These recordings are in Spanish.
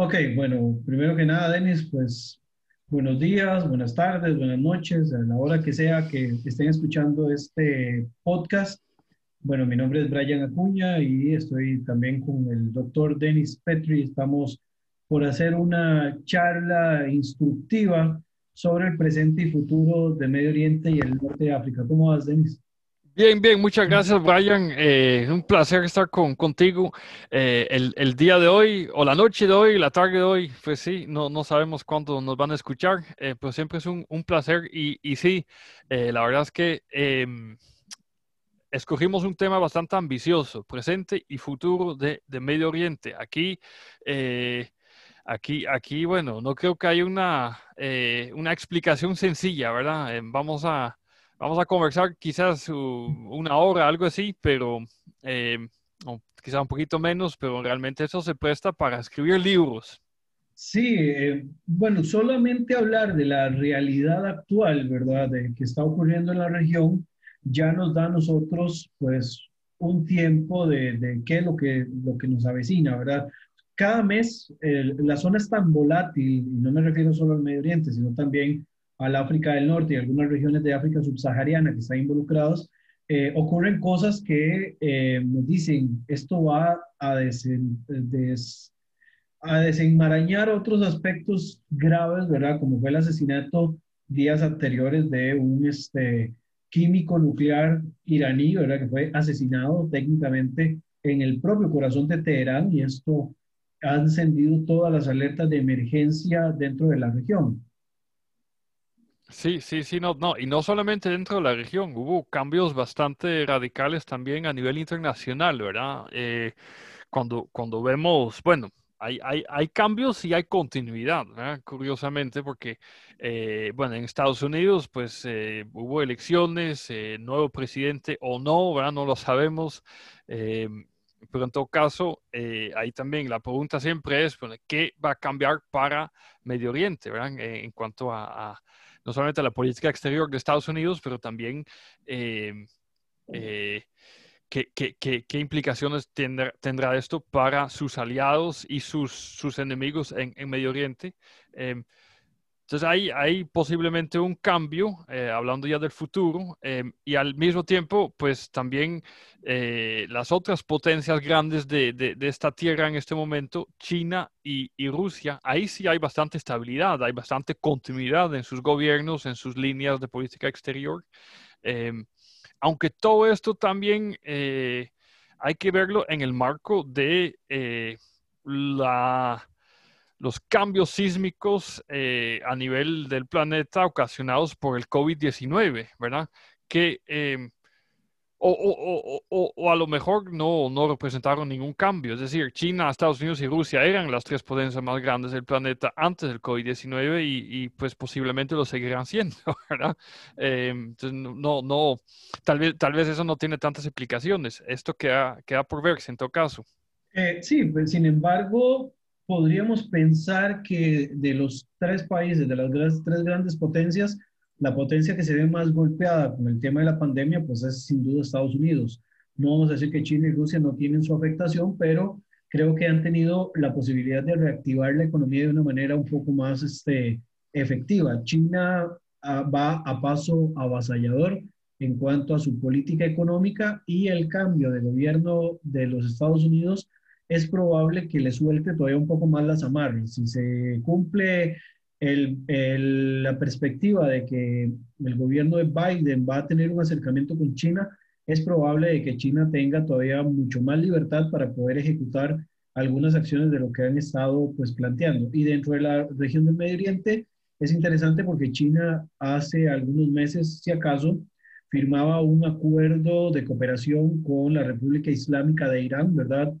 Ok, bueno, primero que nada, Denis, pues buenos días, buenas tardes, buenas noches, a la hora que sea que estén escuchando este podcast. Bueno, mi nombre es Brian Acuña y estoy también con el doctor Denis Petri. Estamos por hacer una charla instructiva sobre el presente y futuro de Medio Oriente y el norte de África. ¿Cómo vas, Denis? Bien, bien, muchas gracias, Brian. Eh, un placer estar con, contigo eh, el, día de hoy, o la noche de hoy, la tarde de hoy. Pues sí, no, no sabemos cuándo nos van a escuchar, eh, pero siempre es un, placer. Y, y sí, la verdad es que em, escogimos un tema bastante ambicioso, presente y futuro de, de Medio Oriente. Aquí, aquí, aquí, bueno, no creo que haya una, una explicación sencilla, ¿verdad? vamos a Vamos a conversar quizás una hora, algo así, pero eh, quizás un poquito menos, pero realmente eso se presta para escribir libros. Sí, eh, bueno, solamente hablar de la realidad actual, ¿verdad? De que está ocurriendo en la región, ya nos da a nosotros, pues, un tiempo de, de qué es lo que, lo que nos avecina, ¿verdad? Cada mes la zona es tan volátil, y no me refiero solo al Medio Oriente, sino también al África del Norte y algunas regiones de África subsahariana que están involucrados, eh, ocurren cosas que eh, nos dicen, esto va a, desenmarañar otros aspectos graves, ¿verdad? Como fue el asesinato días anteriores de un este, químico nuclear iraní, ¿verdad? Que fue asesinado técnicamente en el propio corazón de Teherán y esto ha encendido todas las alertas de emergencia dentro de la región. Sí, sí, sí, no, no, y no solamente dentro de la región, hubo cambios bastante radicales también a nivel internacional, ¿verdad? Eh, cuando, cuando vemos, bueno, hay, hay, hay, cambios y hay continuidad, ¿verdad? Curiosamente, porque, eh, bueno, en Estados Unidos, pues eh, hubo elecciones, nuevo presidente o no, ¿verdad? No lo sabemos. pero en todo caso, ahí también la pregunta siempre es, bueno, ¿qué va a cambiar para Medio Oriente, ¿verdad? en cuanto a no solamente la política exterior de Estados Unidos, pero también eh, eh, qué, implicaciones tendrá, esto para sus aliados y sus, sus enemigos en, Medio Oriente. Eh, entonces hay, hay posiblemente un cambio, eh, hablando ya del futuro, eh, y al mismo tiempo, pues también eh, las otras potencias grandes de, de, esta tierra en este momento, China y, y, Rusia, ahí sí hay bastante estabilidad, hay bastante continuidad en sus gobiernos, en sus líneas de política exterior. aunque todo esto también hay que verlo en el marco de la los cambios sísmicos eh, a nivel del planeta ocasionados por el COVID-19, ¿verdad? Que, em, o, a lo mejor no, no representaron ningún cambio. Es decir, China, Estados Unidos y Rusia eran las tres potencias más grandes del planeta antes del COVID-19 y, pues posiblemente lo seguirán siendo, ¿verdad? Em, no, no, tal vez, tal vez eso no tiene tantas implicaciones. Esto queda, queda por verse en todo caso. Eh, sí, pues, sin embargo, podríamos pensar que de los tres países, de las tres grandes potencias, la potencia que se ve más golpeada con el tema de la pandemia, pues es sin duda Estados Unidos. No vamos a decir que China y Rusia no tienen su afectación, pero creo que han tenido la posibilidad de reactivar la economía de una manera un poco más este, efectiva. China ah, va a paso avasallador en cuanto a su política económica y el cambio de gobierno de los Estados Unidos es probable que le suelte todavía un poco más las amarras. Si se cumple la perspectiva de que el gobierno de Biden va a tener un acercamiento con China, es probable de que China tenga todavía mucho más libertad para poder ejecutar algunas acciones de lo que han estado pues planteando. Y dentro de la región del Medio Oriente es interesante porque China hace algunos meses, si acaso, firmaba un acuerdo de cooperación con la República Islámica de Irán, ¿verdad?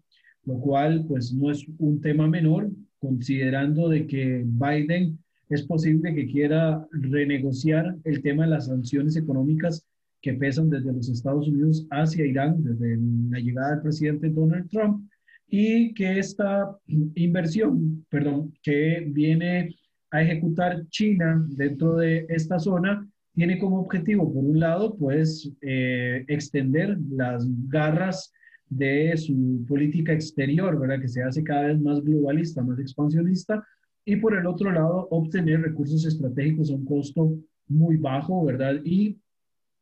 Lo cual pues no es un tema menor, considerando de que Biden es posible que quiera renegociar el tema de las sanciones económicas que pesan desde los Estados Unidos hacia Irán, desde la llegada del presidente Donald Trump, y que esta inversión, perdón, que viene a ejecutar China dentro de esta zona, tiene como objetivo, por un lado, pues, eh, extender las garras de su política exterior, ¿verdad? Que se hace cada vez más globalista, más expansionista, y por el otro lado, obtener recursos estratégicos a un costo muy bajo, ¿verdad? Y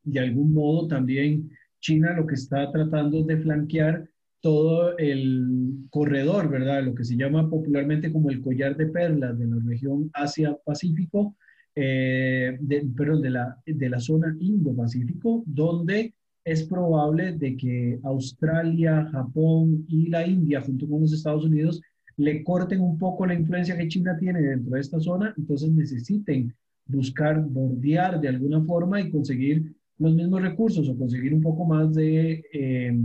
de algún modo también China lo que está tratando es de flanquear todo el corredor, ¿verdad? Lo que se llama popularmente como el collar de perlas de la región Asia-Pacífico, eh, de la, de la zona Indo-Pacífico, donde es probable de que Australia, Japón y la India, junto con los Estados Unidos, le corten un poco la influencia que China tiene dentro de esta zona, entonces necesiten buscar bordear de alguna forma y conseguir los mismos recursos o conseguir un poco más de, eh,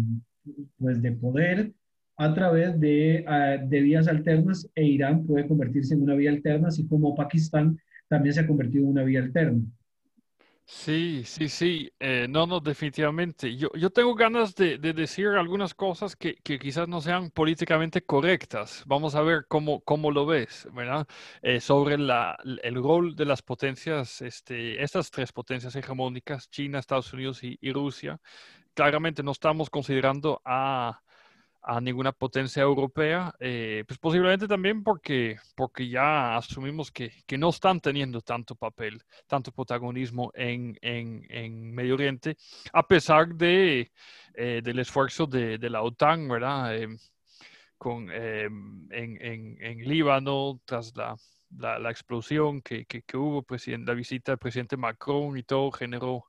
pues de poder a través de, ah, de vías alternas e Irán puede convertirse en una vía alterna, así como Pakistán también se ha convertido en una vía alterna. Sí, sí, sí. Eh, no, no, definitivamente. Yo, yo tengo ganas de, decir algunas cosas que, quizás no sean políticamente correctas. Vamos a ver cómo, cómo lo ves, ¿verdad? Eh, sobre la, el rol de las potencias, este, estas tres potencias hegemónicas, China, Estados Unidos y Rusia. Claramente no estamos considerando a a ninguna potencia europea, eh, pues posiblemente también porque, porque ya asumimos que, que, no están teniendo tanto papel, tanto protagonismo en, en, en Medio Oriente, a pesar de, eh, del esfuerzo de, de, la OTAN, ¿verdad? Eh, con, en, en, Líbano, tras la, la, explosión que, que, que hubo, la visita del presidente Macron y todo generó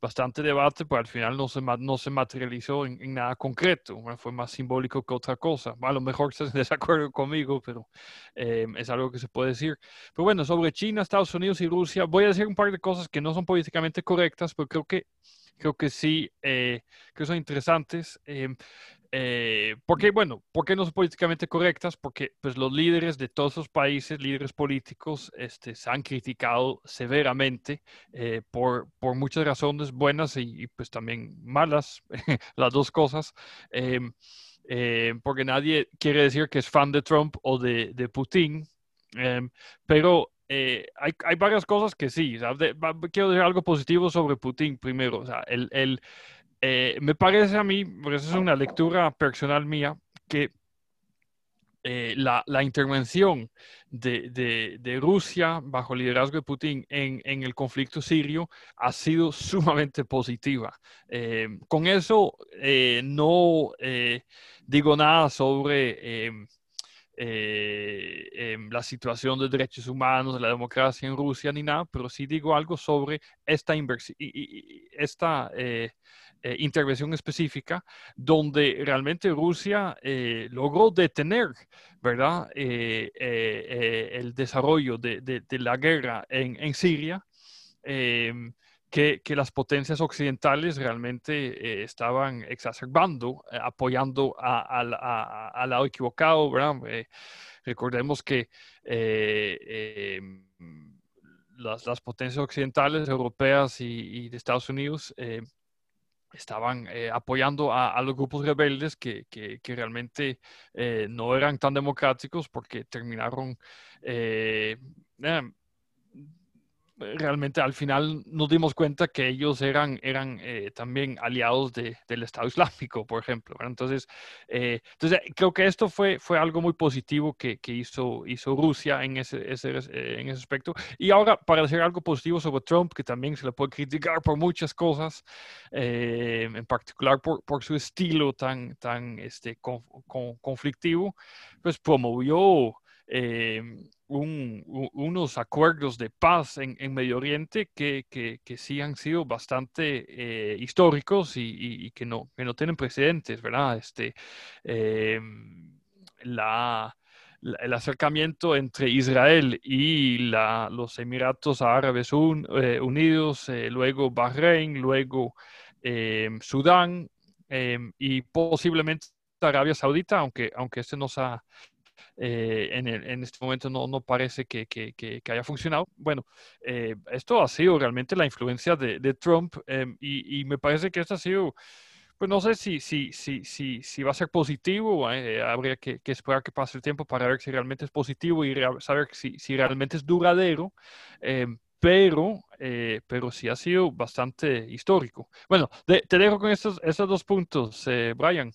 bastante debate, pero al final no se, no se materializó en, nada concreto, fue más simbólico que otra cosa. A lo mejor estás en desacuerdo conmigo, pero eh, es algo que se puede decir. Pero bueno, sobre China, Estados Unidos y Rusia, voy a decir un par de cosas que no son políticamente correctas, pero creo que, creo que sí, eh, que son interesantes. Eh, eh, porque, bueno, ¿por qué no son políticamente correctas? Porque pues, los líderes de todos los países, líderes políticos, este, se han criticado severamente eh, por, por, muchas razones buenas y, pues también malas, las dos cosas. Em, eh, porque nadie quiere decir que es fan de Trump o de, de Putin, em, pero hay, hay, varias cosas que sí. quiero decir algo positivo sobre Putin primero. O sea, el, el eh, me parece a mí, porque esa es una lectura personal mía, que eh, la, intervención de, Rusia bajo el liderazgo de Putin en, el conflicto sirio ha sido sumamente positiva. Eh, con eso no digo nada sobre em, em, la situación de derechos humanos, de la democracia en Rusia ni nada, pero sí digo algo sobre esta esta eh, intervención específica donde realmente Rusia eh, logró detener, ¿verdad?, eh, el desarrollo de, la guerra en, Siria. Em, que, las potencias occidentales realmente estaban exacerbando, apoyando al lado equivocado, recordemos que em, las, potencias occidentales, europeas y, de Estados Unidos, estaban eh, apoyando a, los grupos rebeldes que, que, realmente eh, no eran tan democráticos porque terminaron eh, realmente al final nos dimos cuenta que ellos eran, eran eh, también aliados de, del Estado Islámico, por ejemplo. Entonces, eh, entonces, creo que esto fue, fue algo muy positivo que, que hizo, hizo Rusia en ese, ese, en ese aspecto. Y ahora, para decir algo positivo sobre Trump, que también se le puede criticar por muchas cosas, eh, en particular por, por, su estilo tan, tan este, conflictivo, pues promovió unos acuerdos de paz en, Medio Oriente que, que, sí han sido bastante eh, históricos y, que, no, que no tienen precedentes, ¿verdad? Este, em, el acercamiento entre Israel y la, los Emiratos Árabes eh, Unidos, eh, luego Bahrein, luego em, Sudán em, y posiblemente Arabia Saudita, aunque, aunque este nos ha eh, en, en, este momento no, no parece que, que, que, haya funcionado. Bueno, eh, esto ha sido realmente la influencia de, de Trump em, y, y, me parece que esto ha sido, pues no sé si, si, si, si, si va a ser positivo, eh, habría que, que, esperar que pase el tiempo para ver si realmente es positivo y saber si, si realmente es duradero em, pero, pero sí ha sido bastante histórico. Bueno, te dejo con estos, dos puntos, Brian.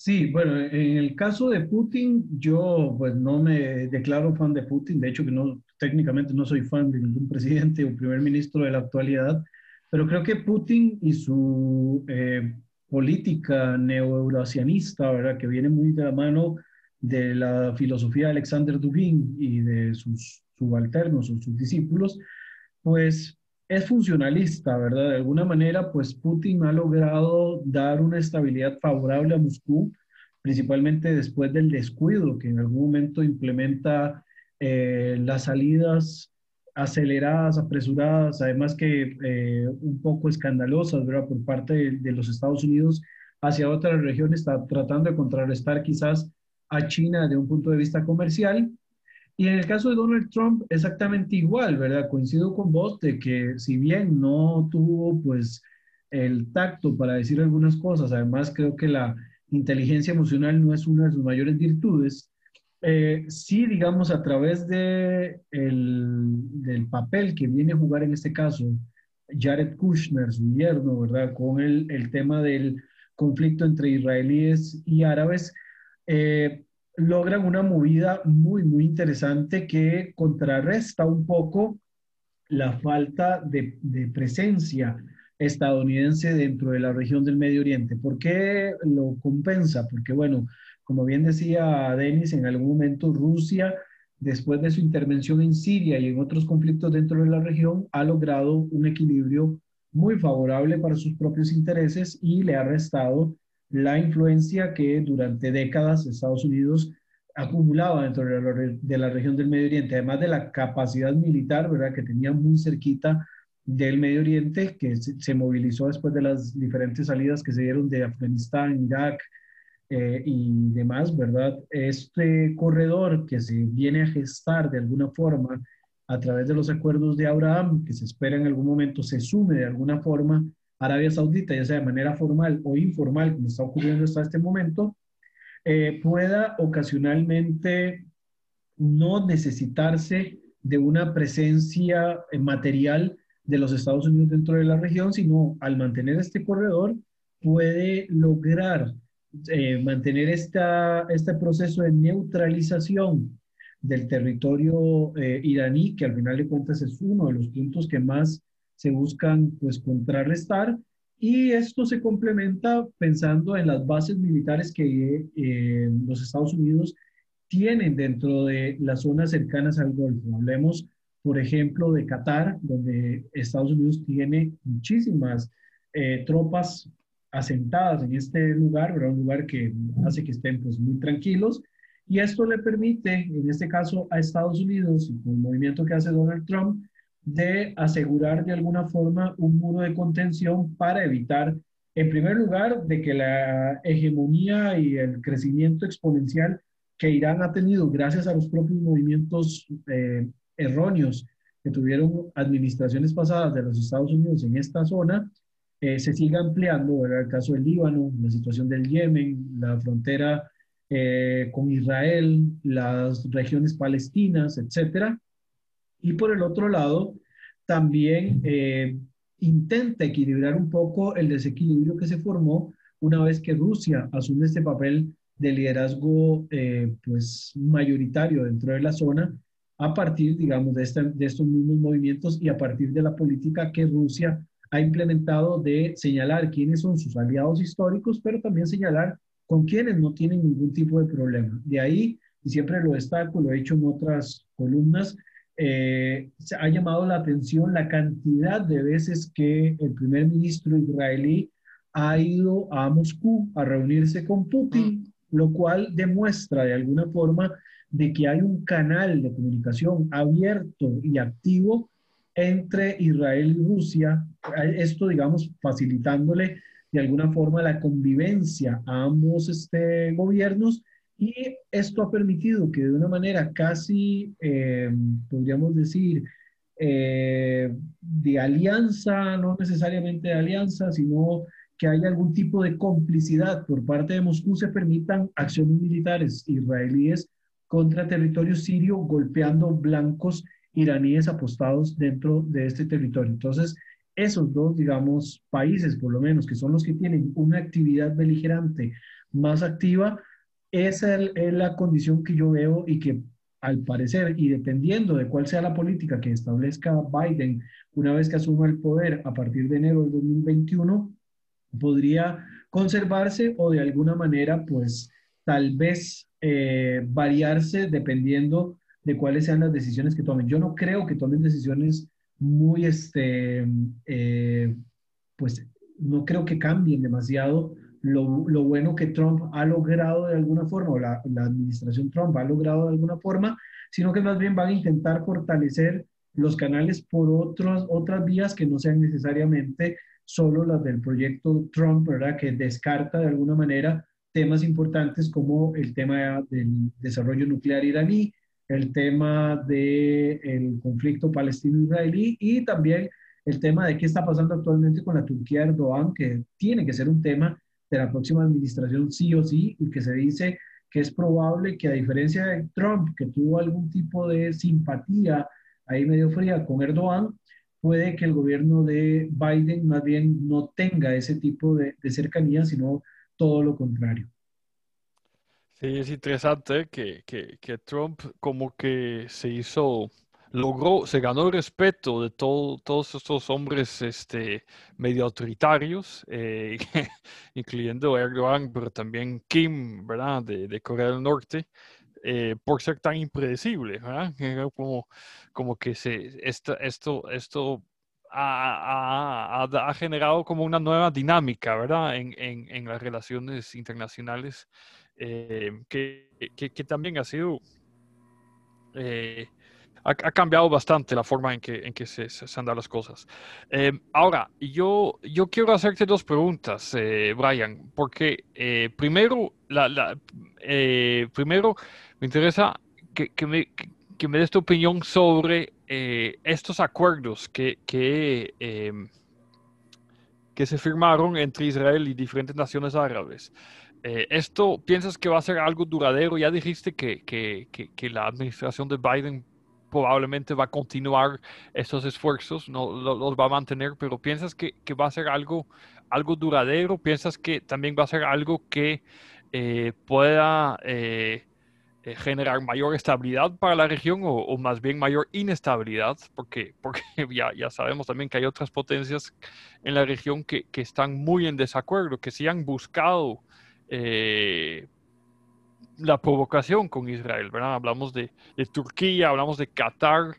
Sí, bueno, en el caso de Putin, yo pues no me declaro fan de Putin, de hecho que no, técnicamente no soy fan de ningún presidente o primer ministro de la actualidad, pero creo que Putin y su eh, política neo-eurasianista, ¿verdad? Que viene muy de la mano de la filosofía de Alexander Dugin y de sus subalternos o sus discípulos, pues es funcionalista, ¿verdad? De alguna manera, pues Putin ha logrado dar una estabilidad favorable a Moscú, principalmente después del descuido que en algún momento implementa eh, las salidas aceleradas, apresuradas, además que eh, un poco escandalosas, ¿verdad? Por parte de, de, los Estados Unidos hacia otras regiones, está tratando de contrarrestar quizás a China de un punto de vista comercial y en el caso de Donald Trump, exactamente igual, ¿verdad? Coincido con vos de que si bien no tuvo pues el tacto para decir algunas cosas, además creo que la inteligencia emocional no es una de sus mayores virtudes, eh, sí, digamos, a través de el, del papel que viene a jugar en este caso Jared Kushner, su yerno, ¿verdad? Con el, el tema del conflicto entre israelíes y árabes, eh, logran una movida muy, muy interesante que contrarresta un poco la falta de, presencia estadounidense dentro de la región del Medio Oriente. ¿Por qué lo compensa? Porque, bueno, como bien decía Denis, en algún momento Rusia, después de su intervención en Siria y en otros conflictos dentro de la región, ha logrado un equilibrio muy favorable para sus propios intereses y le ha restado la influencia que durante décadas Estados Unidos acumulaba dentro de la, región del Medio Oriente, además de la capacidad militar, ¿verdad?, que tenía muy cerquita del Medio Oriente, que se, movilizó después de las diferentes salidas que se dieron de Afganistán, Irak eh, y demás, ¿verdad? Este corredor que se viene a gestar de alguna forma a través de los acuerdos de Abraham, que se espera en algún momento se sume de alguna forma Arabia Saudita, ya sea de manera formal o informal, como está ocurriendo hasta este momento, eh, pueda ocasionalmente no necesitarse de una presencia eh, material de los Estados Unidos dentro de la región, sino al mantener este corredor puede lograr eh, mantener esta, este proceso de neutralización del territorio iraní, que al final de cuentas es uno de los puntos que más se buscan pues contrarrestar y esto se complementa pensando en las bases militares que eh, los Estados Unidos tienen dentro de las zonas cercanas al Golfo. Hablemos, por ejemplo, de Qatar, donde Estados Unidos tiene muchísimas eh, tropas asentadas en este lugar, un lugar que hace que estén pues, muy tranquilos. Y esto le permite, en este caso, a Estados Unidos, con el movimiento que hace Donald Trump, de asegurar de alguna forma un muro de contención para evitar, en primer lugar, de que la hegemonía y el crecimiento exponencial que Irán ha tenido gracias a los propios movimientos eh, erróneos que tuvieron administraciones pasadas de los Estados Unidos en esta zona, eh, se siga ampliando, era el caso del Líbano, la situación del Yemen, la frontera eh, con Israel, las regiones palestinas, etcétera, y por el otro lado, también eh, intenta equilibrar un poco el desequilibrio que se formó una vez que Rusia asume este papel de liderazgo eh, pues mayoritario dentro de la zona a partir, digamos, de, de estos mismos movimientos y a partir de la política que Rusia ha implementado de señalar quiénes son sus aliados históricos, pero también señalar con quienes no tienen ningún tipo de problema. De ahí, y siempre lo destaco, lo he hecho en otras columnas, eh, se ha llamado la atención la cantidad de veces que el primer ministro israelí ha ido a Moscú a reunirse con Putin, mm. lo cual demuestra de alguna forma de que hay un canal de comunicación abierto y activo entre Israel y Rusia, esto digamos facilitándole de alguna forma la convivencia a ambos este, gobiernos y esto ha permitido que de una manera casi, eh, podríamos decir, eh, de alianza, no necesariamente de alianza, sino que haya algún tipo de complicidad por parte de Moscú, se permitan acciones militares israelíes contra territorio sirio, golpeando blancos iraníes apostados dentro de este territorio. Entonces, esos dos, digamos, países, por lo menos, que son los que tienen una actividad beligerante más activa. Esa es la condición que yo veo y que al parecer, y dependiendo de cuál sea la política que establezca Biden una vez que asuma el poder a partir de enero del 2021, podría conservarse o de alguna manera, pues tal vez eh, variarse dependiendo de cuáles sean las decisiones que tomen. Yo no creo que tomen decisiones muy, este, eh, pues no creo que cambien demasiado lo, lo, bueno que Trump ha logrado de alguna forma, o la, la, administración Trump ha logrado de alguna forma, sino que más bien van a intentar fortalecer los canales por otros, otras vías que no sean necesariamente solo las del proyecto Trump, ¿verdad? Que descarta de alguna manera temas importantes como el tema del desarrollo nuclear iraní, el tema del conflicto palestino-israelí y también el tema de qué está pasando actualmente con la Turquía de Erdogan, que tiene que ser un tema de la próxima administración sí o sí, y que se dice que es probable que a diferencia de Trump, que tuvo algún tipo de simpatía ahí medio fría con Erdogan, puede que el gobierno de Biden más bien no tenga ese tipo de, de cercanía, sino todo lo contrario. Sí, es interesante que, que, que Trump como que se hizo logró, se ganó el respeto de todos estos hombres este, medio autoritarios, eh, incluyendo Erdogan, pero también Kim, ¿verdad?, de, Corea del Norte, eh, por ser tan impredecible, ¿verdad? Como, como que se, esto, esto, esto ha, ha, generado como una nueva dinámica, ¿verdad?, en, en, en las relaciones internacionales, eh, que, que, que, también ha sido ha, cambiado bastante la forma en que, en que se, se han dado las cosas. Eh, ahora, yo, yo quiero hacerte dos preguntas, eh, Brian, porque eh, primero, la, la primero me interesa que, que, me, que, me des tu opinión sobre estos acuerdos que, que, que se firmaron entre Israel y diferentes naciones árabes. ¿Esto piensas que va a ser algo duradero? Ya dijiste que, que, que, la administración de Biden probablemente va a continuar esos esfuerzos, no los va a mantener, pero piensas que, va a ser algo, algo duradero, piensas que también va a ser algo que eh, pueda eh, eh, generar mayor estabilidad para la región o, más bien mayor inestabilidad, porque, porque ya, ya sabemos también que hay otras potencias en la región que, que están muy en desacuerdo, que sí han buscado la provocación con Israel, ¿verdad? Hablamos de, Turquía, hablamos de Qatar.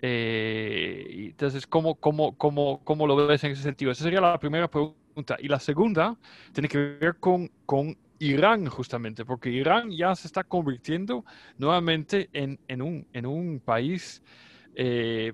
Eh, entonces, ¿cómo, cómo, cómo, ¿cómo lo ves en ese sentido? Esa sería la primera pregunta. Y la segunda tiene que ver con, con Irán, justamente, porque Irán ya se está convirtiendo nuevamente en, en, un, en un país, eh,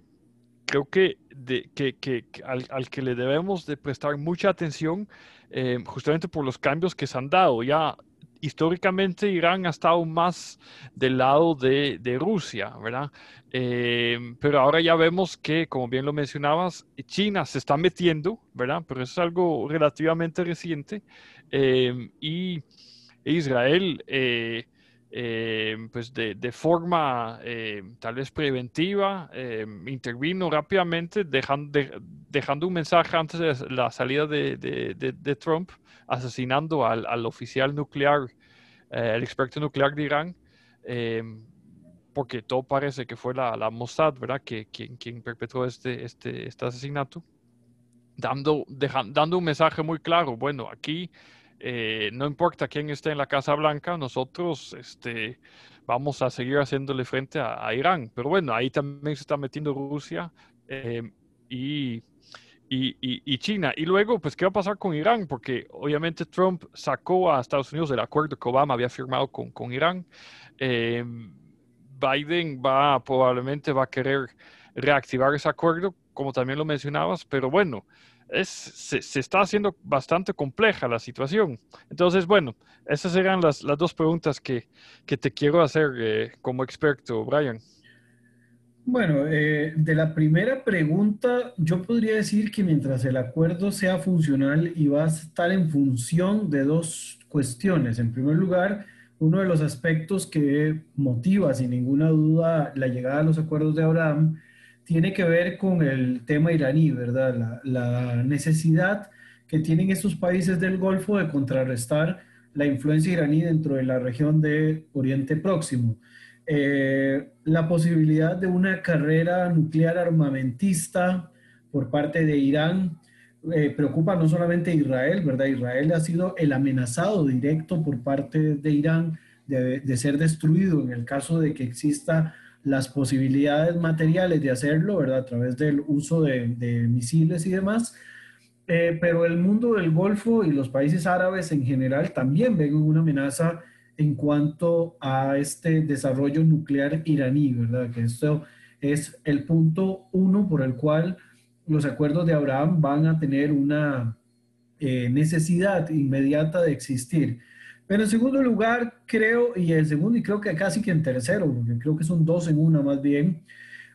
creo que, de, que, que al, al, que le debemos de prestar mucha atención, eh, justamente por los cambios que se han dado. Ya históricamente Irán ha estado más del lado de, Rusia, ¿verdad? Eh, pero ahora ya vemos que, como bien lo mencionabas, China se está metiendo, ¿verdad? Pero eso es algo relativamente reciente. Eh, y Israel, eh, pues de, de forma tal vez preventiva, intervino rápidamente, dejando, de, dejando un mensaje antes de la salida de, de, Trump, asesinando al, al oficial nuclear, eh, el experto nuclear de Irán, eh, porque todo parece que fue la, la Mossad, ¿verdad?, que, quien, quien perpetró este, este, este asesinato, dando, dando un mensaje muy claro, bueno, aquí eh, no importa quién esté en la Casa Blanca, nosotros este, vamos a seguir haciéndole frente a, Irán. Pero bueno, ahí también se está metiendo Rusia y y, China. Y luego, pues, ¿qué va a pasar con Irán? Porque obviamente Trump sacó a Estados Unidos del acuerdo que Obama había firmado con, con Irán. Eh, Biden va, probablemente va a querer reactivar ese acuerdo, como también lo mencionabas, pero bueno, es, se, está haciendo bastante compleja la situación. Entonces, bueno, esas eran las, las dos preguntas que, que te quiero hacer eh, como experto, Brian. Bueno, eh, de la primera pregunta, yo podría decir que mientras el acuerdo sea funcional y va a estar en función de dos cuestiones. En primer lugar, uno de los aspectos que motiva sin ninguna duda la llegada a los acuerdos de Abraham tiene que ver con el tema iraní, ¿verdad? La, necesidad que tienen estos países del Golfo de contrarrestar la influencia iraní dentro de la región de Oriente Próximo. Eh, la posibilidad de una carrera nuclear armamentista por parte de Irán eh, preocupa no solamente a Israel, ¿verdad? Israel ha sido el amenazado directo por parte de Irán de, ser destruido en el caso de que exista las posibilidades materiales de hacerlo, ¿verdad? A través del uso de, misiles y demás. Eh, pero el mundo del Golfo y los países árabes en general también ven una amenaza en cuanto a este desarrollo nuclear iraní, ¿verdad? Que esto es el punto uno por el cual los acuerdos de Abraham van a tener una eh, necesidad inmediata de existir. Pero en segundo lugar, creo, y en segundo, y creo que casi que en tercero, porque creo que son dos en una más bien,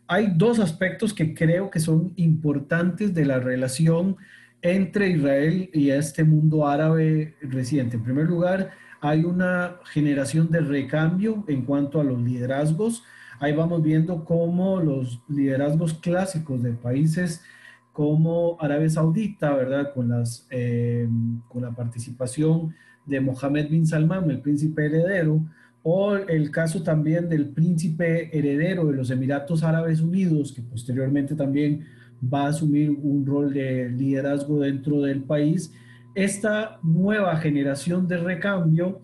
hay dos aspectos que creo que son importantes de la relación entre Israel y este mundo árabe reciente. En primer lugar, hay una generación de recambio en cuanto a los liderazgos. Ahí vamos viendo cómo los liderazgos clásicos de países como Arabia Saudita, ¿verdad? Con, las, eh, con la participación de Mohammed bin Salman, el príncipe heredero, o el caso también del príncipe heredero de los Emiratos Árabes Unidos, que posteriormente también va a asumir un rol de liderazgo dentro del país. Esta nueva generación de recambio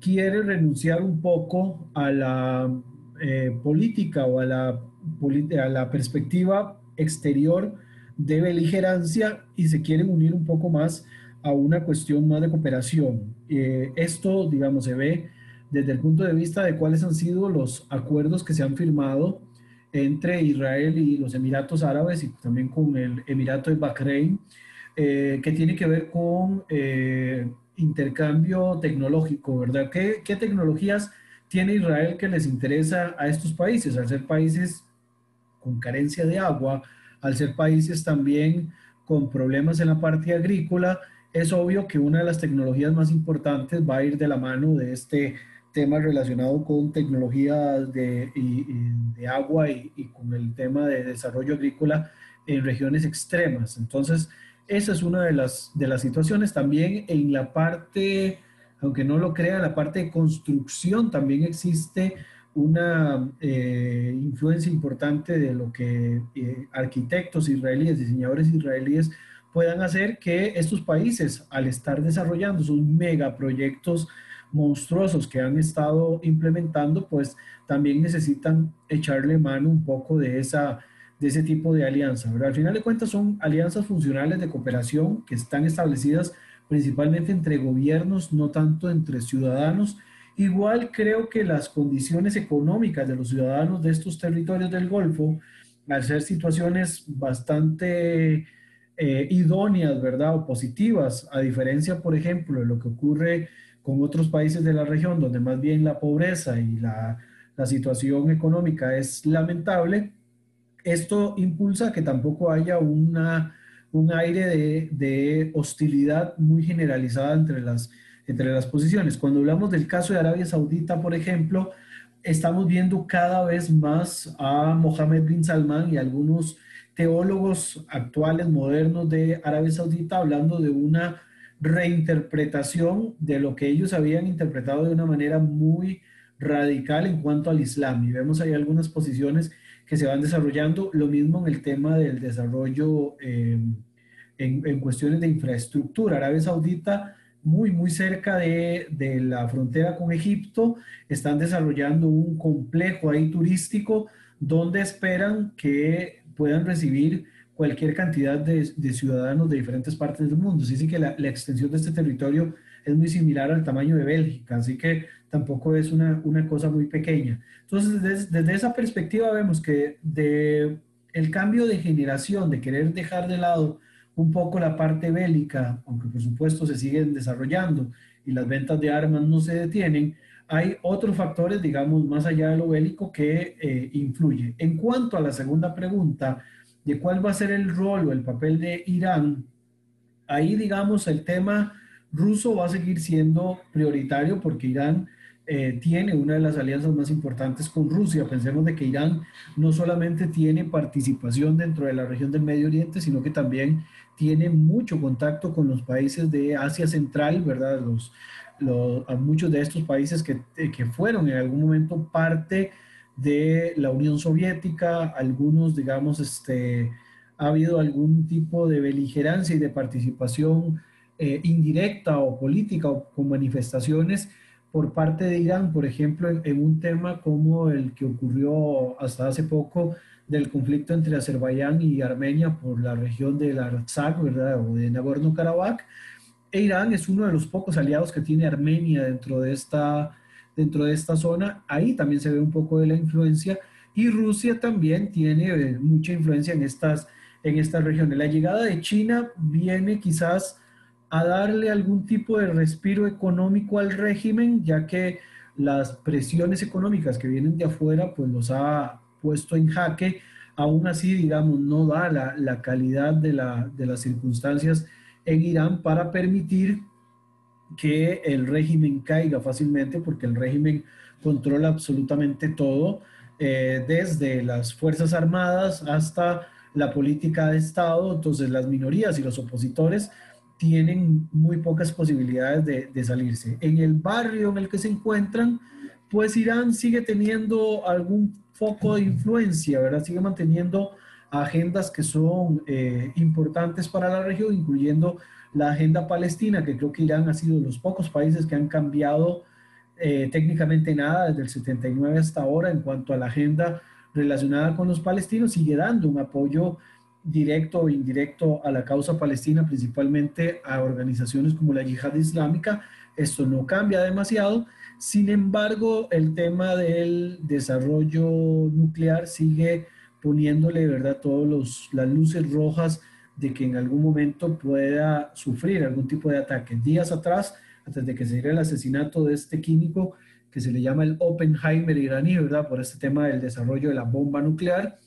quiere renunciar un poco a la eh, política o a la, a la perspectiva exterior de beligerancia y se quieren unir un poco más a una cuestión más de cooperación. Eh, esto, digamos, se ve desde el punto de vista de cuáles han sido los acuerdos que se han firmado entre Israel y los Emiratos Árabes y también con el Emirato de Bahrein, eh, que tiene que ver con eh, intercambio tecnológico, ¿verdad? ¿Qué, ¿Qué tecnologías tiene Israel que les interesa a estos países? Al ser países con carencia de agua, al ser países también con problemas en la parte agrícola, es obvio que una de las tecnologías más importantes va a ir de la mano de este tema relacionado con tecnologías de, agua y, con el tema de desarrollo agrícola en regiones extremas. Entonces, esa es una de las, de las situaciones. También en la parte, aunque no lo crea, la parte de construcción también existe una eh, influencia importante de lo que eh, arquitectos israelíes, diseñadores israelíes puedan hacer que estos países, al estar desarrollando sus megaproyectos monstruosos que han estado implementando, pues también necesitan echarle mano un poco de, esa, de ese tipo de alianza. Al final de cuentas son alianzas funcionales de cooperación que están establecidas principalmente entre gobiernos, no tanto entre ciudadanos. Igual creo que las condiciones económicas de los ciudadanos de estos territorios del Golfo, al ser situaciones bastante eh, idóneas, ¿verdad? O positivas, a diferencia, por ejemplo, de lo que ocurre con otros países de la región, donde más bien la pobreza y la, situación económica es lamentable, esto impulsa que tampoco haya una, un aire de, de, hostilidad muy generalizada entre las, entre las posiciones. Cuando hablamos del caso de Arabia Saudita, por ejemplo, estamos viendo cada vez más a Mohammed bin Salman y algunos teólogos actuales, modernos de Arabia Saudita, hablando de una reinterpretación de lo que ellos habían interpretado de una manera muy radical en cuanto al Islam. Y vemos ahí algunas posiciones que se van desarrollando, lo mismo en el tema del desarrollo em, en, en, cuestiones de infraestructura. Arabia Saudita, muy, muy cerca de, de la frontera con Egipto, están desarrollando un complejo ahí turístico donde esperan que puedan recibir cualquier cantidad de, ciudadanos de diferentes partes del mundo. Así que la, extensión de este territorio es muy similar al tamaño de Bélgica, así que tampoco es una, cosa muy pequeña. Entonces, desde, desde, esa perspectiva vemos que de el cambio de generación, de querer dejar de lado un poco la parte bélica, aunque por supuesto se siguen desarrollando y las ventas de armas no se detienen, hay otros factores, digamos, más allá de lo bélico que eh, influye. En cuanto a la segunda pregunta, de cuál va a ser el rol o el papel de Irán, ahí, digamos, el tema ruso va a seguir siendo prioritario porque Irán eh, tiene una de las alianzas más importantes con Rusia. Pensemos de que Irán no solamente tiene participación dentro de la región del Medio Oriente, sino que también tiene mucho contacto con los países de Asia Central, ¿verdad? Los, a muchos de estos países que, que fueron en algún momento parte de la Unión Soviética, algunos, digamos, este, ha habido algún tipo de beligerancia y de participación eh, indirecta o política o con manifestaciones por parte de Irán, por ejemplo, en, un tema como el que ocurrió hasta hace poco del conflicto entre Azerbaiyán y Armenia por la región del Artsakh, ¿verdad? O de Nagorno-Karabaj. E Irán es uno de los pocos aliados que tiene Armenia dentro de esta dentro de esta zona. Ahí también se ve un poco de la influencia y Rusia también tiene eh, mucha influencia en estas, en estas regiones. La llegada de China viene quizás a darle algún tipo de respiro económico al régimen, ya que las presiones económicas que vienen de afuera, pues los ha puesto en jaque. Aún así, digamos, no da la, la calidad de, la, de las circunstancias en Irán para permitir que el régimen caiga fácilmente porque el régimen controla absolutamente todo, eh, desde las Fuerzas Armadas hasta la política de Estado, entonces las minorías y los opositores tienen muy pocas posibilidades de, de, salirse. En el barrio en el que se encuentran, pues Irán sigue teniendo algún foco de influencia, ¿verdad? Sigue manteniendo agendas que son eh, importantes para la región, incluyendo la agenda palestina, que creo que Irán ha sido de los pocos países que han cambiado eh, técnicamente nada desde el 79 hasta ahora en cuanto a la agenda relacionada con los palestinos, sigue dando un apoyo directo o indirecto a la causa palestina, principalmente a organizaciones como la Yihad Islámica. Esto no cambia demasiado. Sin embargo, el tema del desarrollo nuclear sigue poniéndole, ¿verdad?, todas las luces rojas de que en algún momento pueda sufrir algún tipo de ataque. Días atrás, antes de que se diera el asesinato de este químico que se le llama el Oppenheimer iraní, ¿verdad? Por este tema del desarrollo de la bomba nuclear,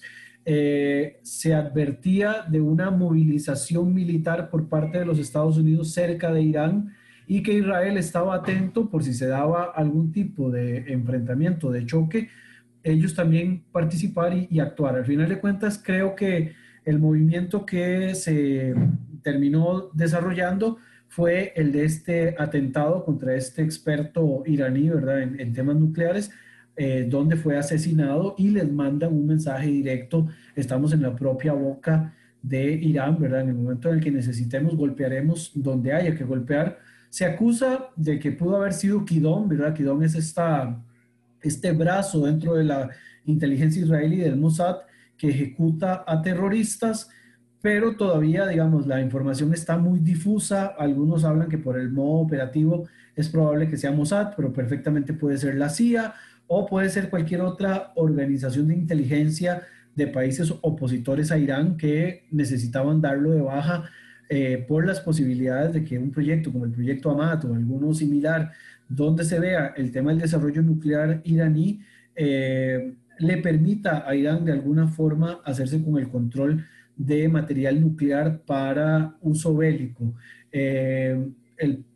eh, se advertía de una movilización militar por parte de los Estados Unidos cerca de Irán y que Israel estaba atento por si se daba algún tipo de enfrentamiento, de choque, ellos también participar y, actuar. Al final de cuentas, creo que el movimiento que se terminó desarrollando fue el de este atentado contra este experto iraní, ¿verdad?, en, temas nucleares, eh, donde fue asesinado y les manda un mensaje directo, estamos en la propia boca de Irán, ¿verdad? En el momento en el que necesitemos, golpearemos donde haya que golpear. Se acusa de que pudo haber sido Kidón, ¿verdad? Kidón es esta, este brazo dentro de la inteligencia israelí del Mossad, que ejecuta a terroristas, pero todavía, digamos, la información está muy difusa. Algunos hablan que por el modo operativo es probable que sea Mossad, pero perfectamente puede ser la CIA o puede ser cualquier otra organización de inteligencia de países opositores a Irán que necesitaban darlo de baja eh, por las posibilidades de que un proyecto como el proyecto Amat o alguno similar, donde se vea el tema del desarrollo nuclear iraní, eh, le permita a Irán de alguna forma hacerse con el control de material nuclear para uso bélico. Eh,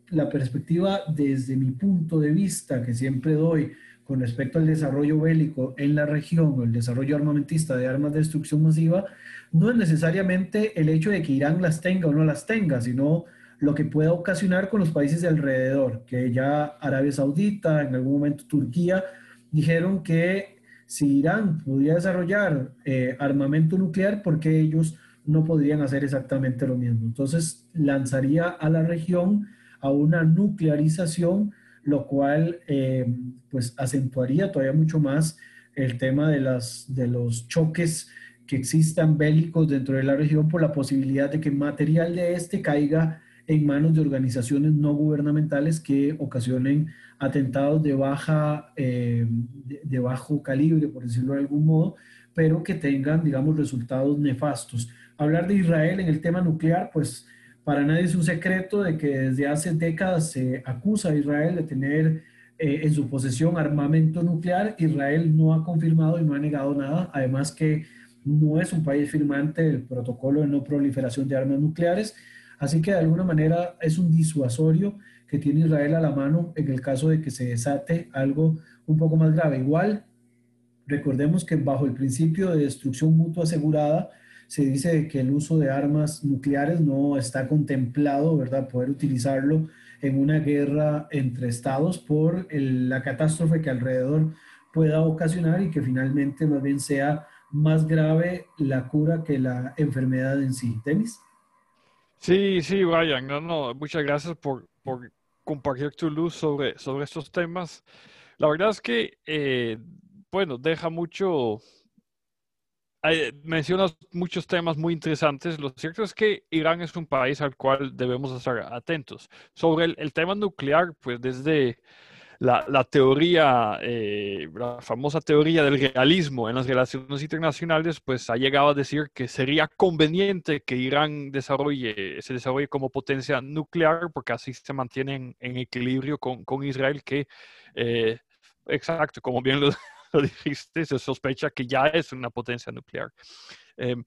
la perspectiva desde mi punto de vista que siempre doy con respecto al desarrollo bélico en la región o el desarrollo armamentista de armas de destrucción masiva, no es necesariamente el hecho de que Irán las tenga o no las tenga, sino lo que pueda ocasionar con los países de alrededor, que ya Arabia Saudita, en algún momento Turquía, dijeron que si Irán pudiera desarrollar eh, armamento nuclear, ¿por qué ellos no podrían hacer exactamente lo mismo? Entonces lanzaría a la región a una nuclearización, lo cual eh, pues acentuaría todavía mucho más el tema de, las, de los choques que existan bélicos dentro de la región por la posibilidad de que material de este caiga en manos de organizaciones no gubernamentales que ocasionen atentados de, baja, eh, de, bajo calibre, por decirlo de algún modo, pero que tengan, digamos, resultados nefastos. Hablar de Israel en el tema nuclear, pues para nadie es un secreto de que desde hace décadas se acusa a Israel de tener eh, en su posesión armamento nuclear. Israel no ha confirmado y no ha negado nada, además que no es un país firmante del protocolo de no proliferación de armas nucleares Así que de alguna manera es un disuasorio que tiene Israel a la mano en el caso de que se desate algo un poco más grave. Igual, recordemos que bajo el principio de destrucción mutua asegurada, se dice que el uso de armas nucleares no está contemplado, ¿verdad? Poder utilizarlo en una guerra entre estados por la catástrofe que alrededor pueda ocasionar y que finalmente más bien sea más grave la cura que la enfermedad en sí. ¿Tenis? Sí, sí, Brian, no, no, muchas gracias por, compartir tu luz sobre, sobre estos temas. La verdad es que, eh, bueno, deja mucho, mencionas muchos temas muy interesantes. Lo cierto es que Irán es un país al cual debemos estar atentos. Sobre el tema nuclear, pues desde la, teoría, eh, la famosa teoría del realismo en las relaciones internacionales, pues ha llegado a decir que sería conveniente que Irán desarrolle, se desarrolle como potencia nuclear, porque así se mantiene en, equilibrio con, Israel, que, eh, exacto, como bien lo, dijiste, se sospecha que ya es una potencia nuclear. Em,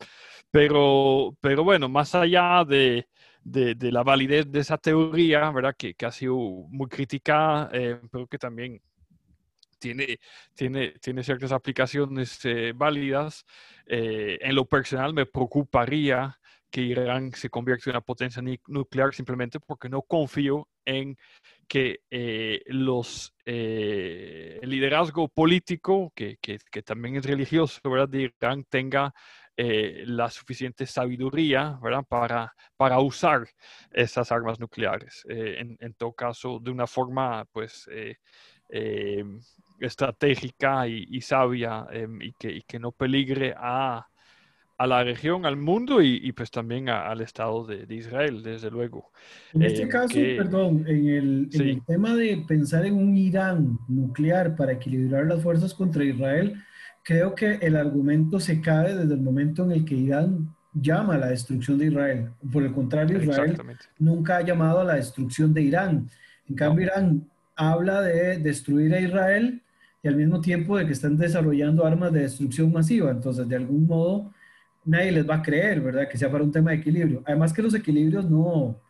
pero, pero bueno, más allá de, de, la validez de esa teoría, ¿verdad? Que, que ha sido muy criticada, eh, pero que también tiene, tiene, tiene ciertas aplicaciones eh, válidas. Eh, en lo personal me preocuparía que Irán se convierta en una potencia nuclear simplemente porque no confío en que los, el liderazgo político, que, que, que, también es religioso, ¿verdad? de Irán tenga eh, la suficiente sabiduría ¿verdad? Para, para usar esas armas nucleares. Eh, en, todo caso, de una forma pues, eh, estratégica y, sabia em, y que, y, que, no peligre a, a la región, al mundo y, pues también al Estado de, Israel, desde luego. En este caso, perdón, en el, en el tema de pensar en un Irán nuclear para equilibrar las fuerzas contra Israel, creo que el argumento se cae desde el momento en el que Irán llama a la destrucción de Israel. Por el contrario, Israel nunca ha llamado a la destrucción de Irán. En cambio, Irán habla de destruir a Israel y al mismo tiempo de que están desarrollando armas de destrucción masiva. Entonces, de algún modo, nadie les va a creer, ¿verdad? Que sea para un tema de equilibrio. Además que los equilibrios no,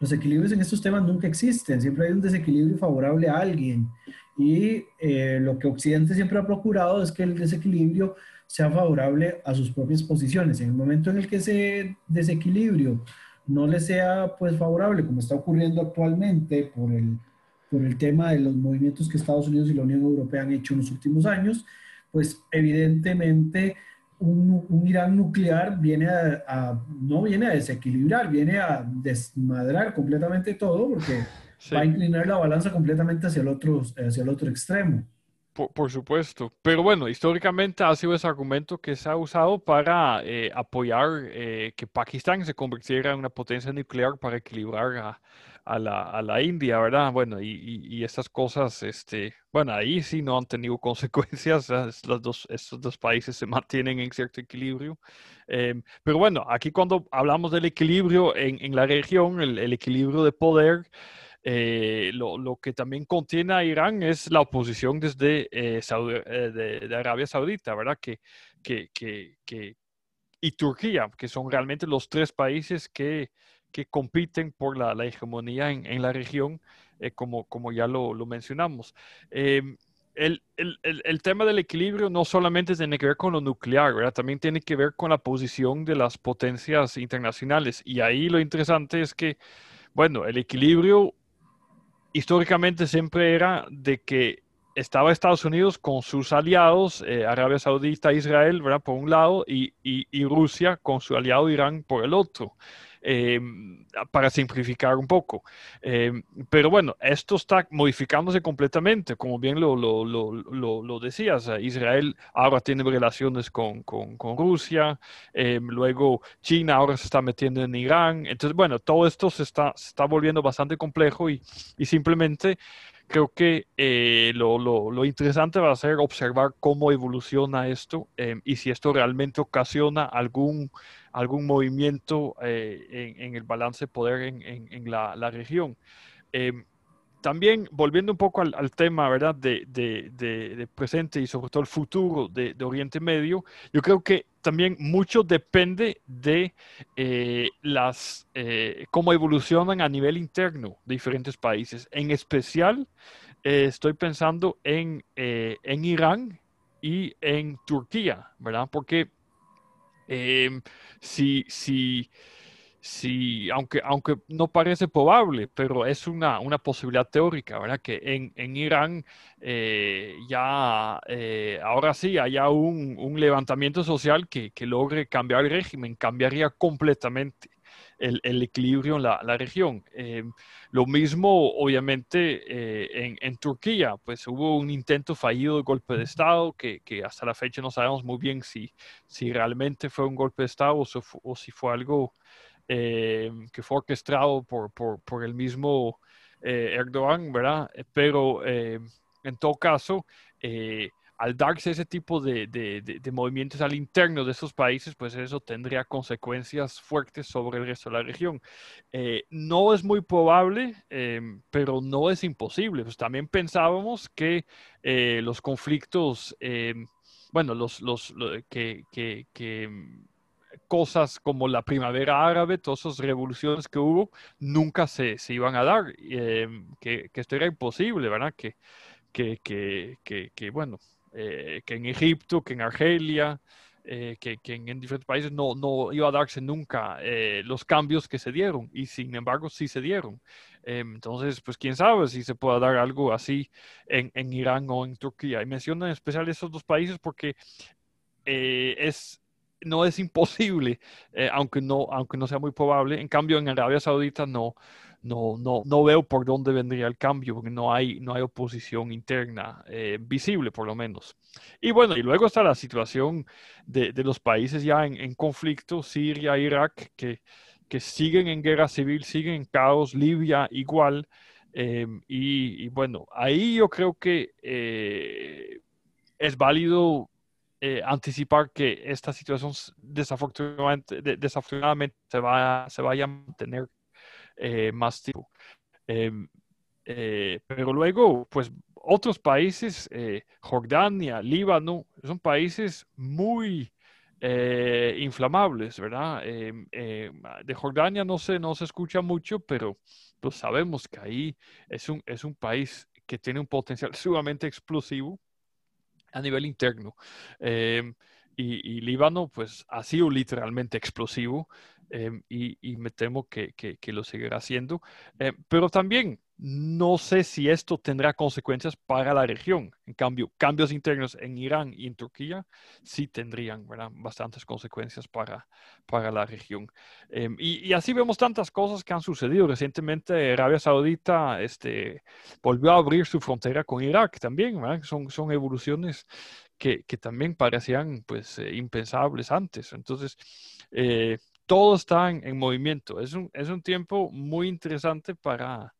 los equilibrios en estos temas nunca existen. Siempre hay un desequilibrio favorable a alguien. Y eh, lo que Occidente siempre ha procurado es que el desequilibrio sea favorable a sus propias posiciones. En el momento en el que ese desequilibrio no le sea pues favorable, como está ocurriendo actualmente por el, por el tema de los movimientos que Estados Unidos y la Unión Europea han hecho en los últimos años, pues evidentemente un, un Irán nuclear viene a, no viene a desequilibrar, viene a desmadrar completamente todo porque va a inclinar la balanza completamente hacia el otro, hacia el otro extremo. Por, supuesto. Pero bueno, históricamente ha sido ese argumento que se ha usado para eh, apoyar eh, que Pakistán se convirtiera en una potencia nuclear para equilibrar a, a, la, a la, India, ¿verdad? Bueno, y, y, estas cosas, este, bueno, ahí sí no han tenido consecuencias. Los dos, estos dos países se mantienen en cierto equilibrio. Em, pero bueno, aquí cuando hablamos del equilibrio en, en la región, el, el equilibrio de poder, eh, lo, que también contiene a Irán es la oposición desde eh, eh, de, Arabia Saudita, ¿verdad? Que, que, que, y Turquía, que son realmente los tres países que, que compiten por la, hegemonía en, la región, como, como ya lo, mencionamos. Em, el, el, el, tema del equilibrio no solamente tiene que ver con lo nuclear, ¿verdad? También tiene que ver con la posición de las potencias internacionales. Y ahí lo interesante es que, bueno, el equilibrio históricamente siempre era de que estaba Estados Unidos con sus aliados, eh, Arabia Saudita, Israel, ¿verdad? por un lado, y, y, Rusia con su aliado Irán por el otro. Em, para simplificar un poco. Em, pero bueno, esto está modificándose completamente, como bien lo, lo, lo, lo decías. Israel ahora tiene relaciones con, con, con Rusia, em, luego China ahora se está metiendo en Irán. Entonces, bueno, todo esto se está, se está volviendo bastante complejo y, y simplemente creo que eh, lo, lo, lo, interesante va a ser observar cómo evoluciona esto y si esto realmente ocasiona algún algún movimiento eh, en, el balance de poder en, la, región. Em, también, volviendo un poco al, tema, ¿verdad?, de, presente y sobre todo el futuro de, Oriente Medio, yo creo que también mucho depende de eh, las, eh, cómo evolucionan a nivel interno diferentes países. En especial, estoy pensando en, en Irán y en Turquía, ¿verdad? Porque Em, si, si, si aunque, aunque no parece probable, pero es una, una posibilidad teórica, ¿verdad? Que en, en Irán eh, ya, eh, ahora sí, haya un, un levantamiento social que, que, logre cambiar el régimen, cambiaría completamente el, el equilibrio en la, la región. Eh, lo mismo, obviamente, en, en, Turquía, pues hubo un intento fallido de golpe de Estado que, que, hasta la fecha no sabemos muy bien si, si realmente fue un golpe de Estado o, o si fue algo eh, que fue orquestado por, por, por el mismo eh, Erdogan, ¿verdad? Pero eh, en todo caso, al darse ese tipo de, movimientos al interno de esos países, pues eso tendría consecuencias fuertes sobre el resto de la región. no es muy probable, pero no es imposible. Pues también pensábamos que los conflictos, bueno, los, los, que, que, que cosas como la primavera árabe, todas esas revoluciones que hubo, nunca se, se iban a dar, eh, que, que, esto era imposible, ¿verdad? Que, que, que bueno, eh, que en Egipto, que en Argelia, eh, que, en, diferentes países no, no iba a darse nunca los cambios que se dieron, y sin embargo sí se dieron. entonces, pues quién sabe si se pueda dar algo así en, en Irán o en Turquía. Y menciono en especial esos dos países porque es no es imposible, eh, aunque, no, aunque no sea muy probable. En cambio, en Arabia Saudita no, no, no, no veo por dónde vendría el cambio, porque no hay, no hay oposición interna eh, visible, por lo menos. Y bueno, y luego está la situación de, de los países ya en, en, conflicto, Siria, Irak, que, que siguen en guerra civil, siguen en caos, Libia igual. Eh, y, bueno, ahí yo creo que es válido eh, anticipar que esta situación desafortunadamente, desafortunadamente se, va, se vaya a mantener eh, más tiempo. Em, eh, pero luego, pues otros países, Jordania, Líbano, son países muy inflamables, ¿verdad? Em, de Jordania no se, no se escucha mucho, pero pues sabemos que ahí es un, es un país que tiene un potencial sumamente explosivo a nivel interno. Em, y, Líbano, pues, ha sido literalmente explosivo em, y, me temo que, que, lo seguirá haciendo. Em, pero también no sé si esto tendrá consecuencias para la región. En cambio, cambios internos en Irán y en Turquía sí tendrían bastantes consecuencias para, para la región. Em, y, así vemos tantas cosas que han sucedido. Recientemente Arabia Saudita este, volvió a abrir su frontera con Irak también. Son, son evoluciones que, que, también parecían pues, eh, impensables antes. Entonces, eh, todo está en, en movimiento. Es un, es un tiempo muy interesante para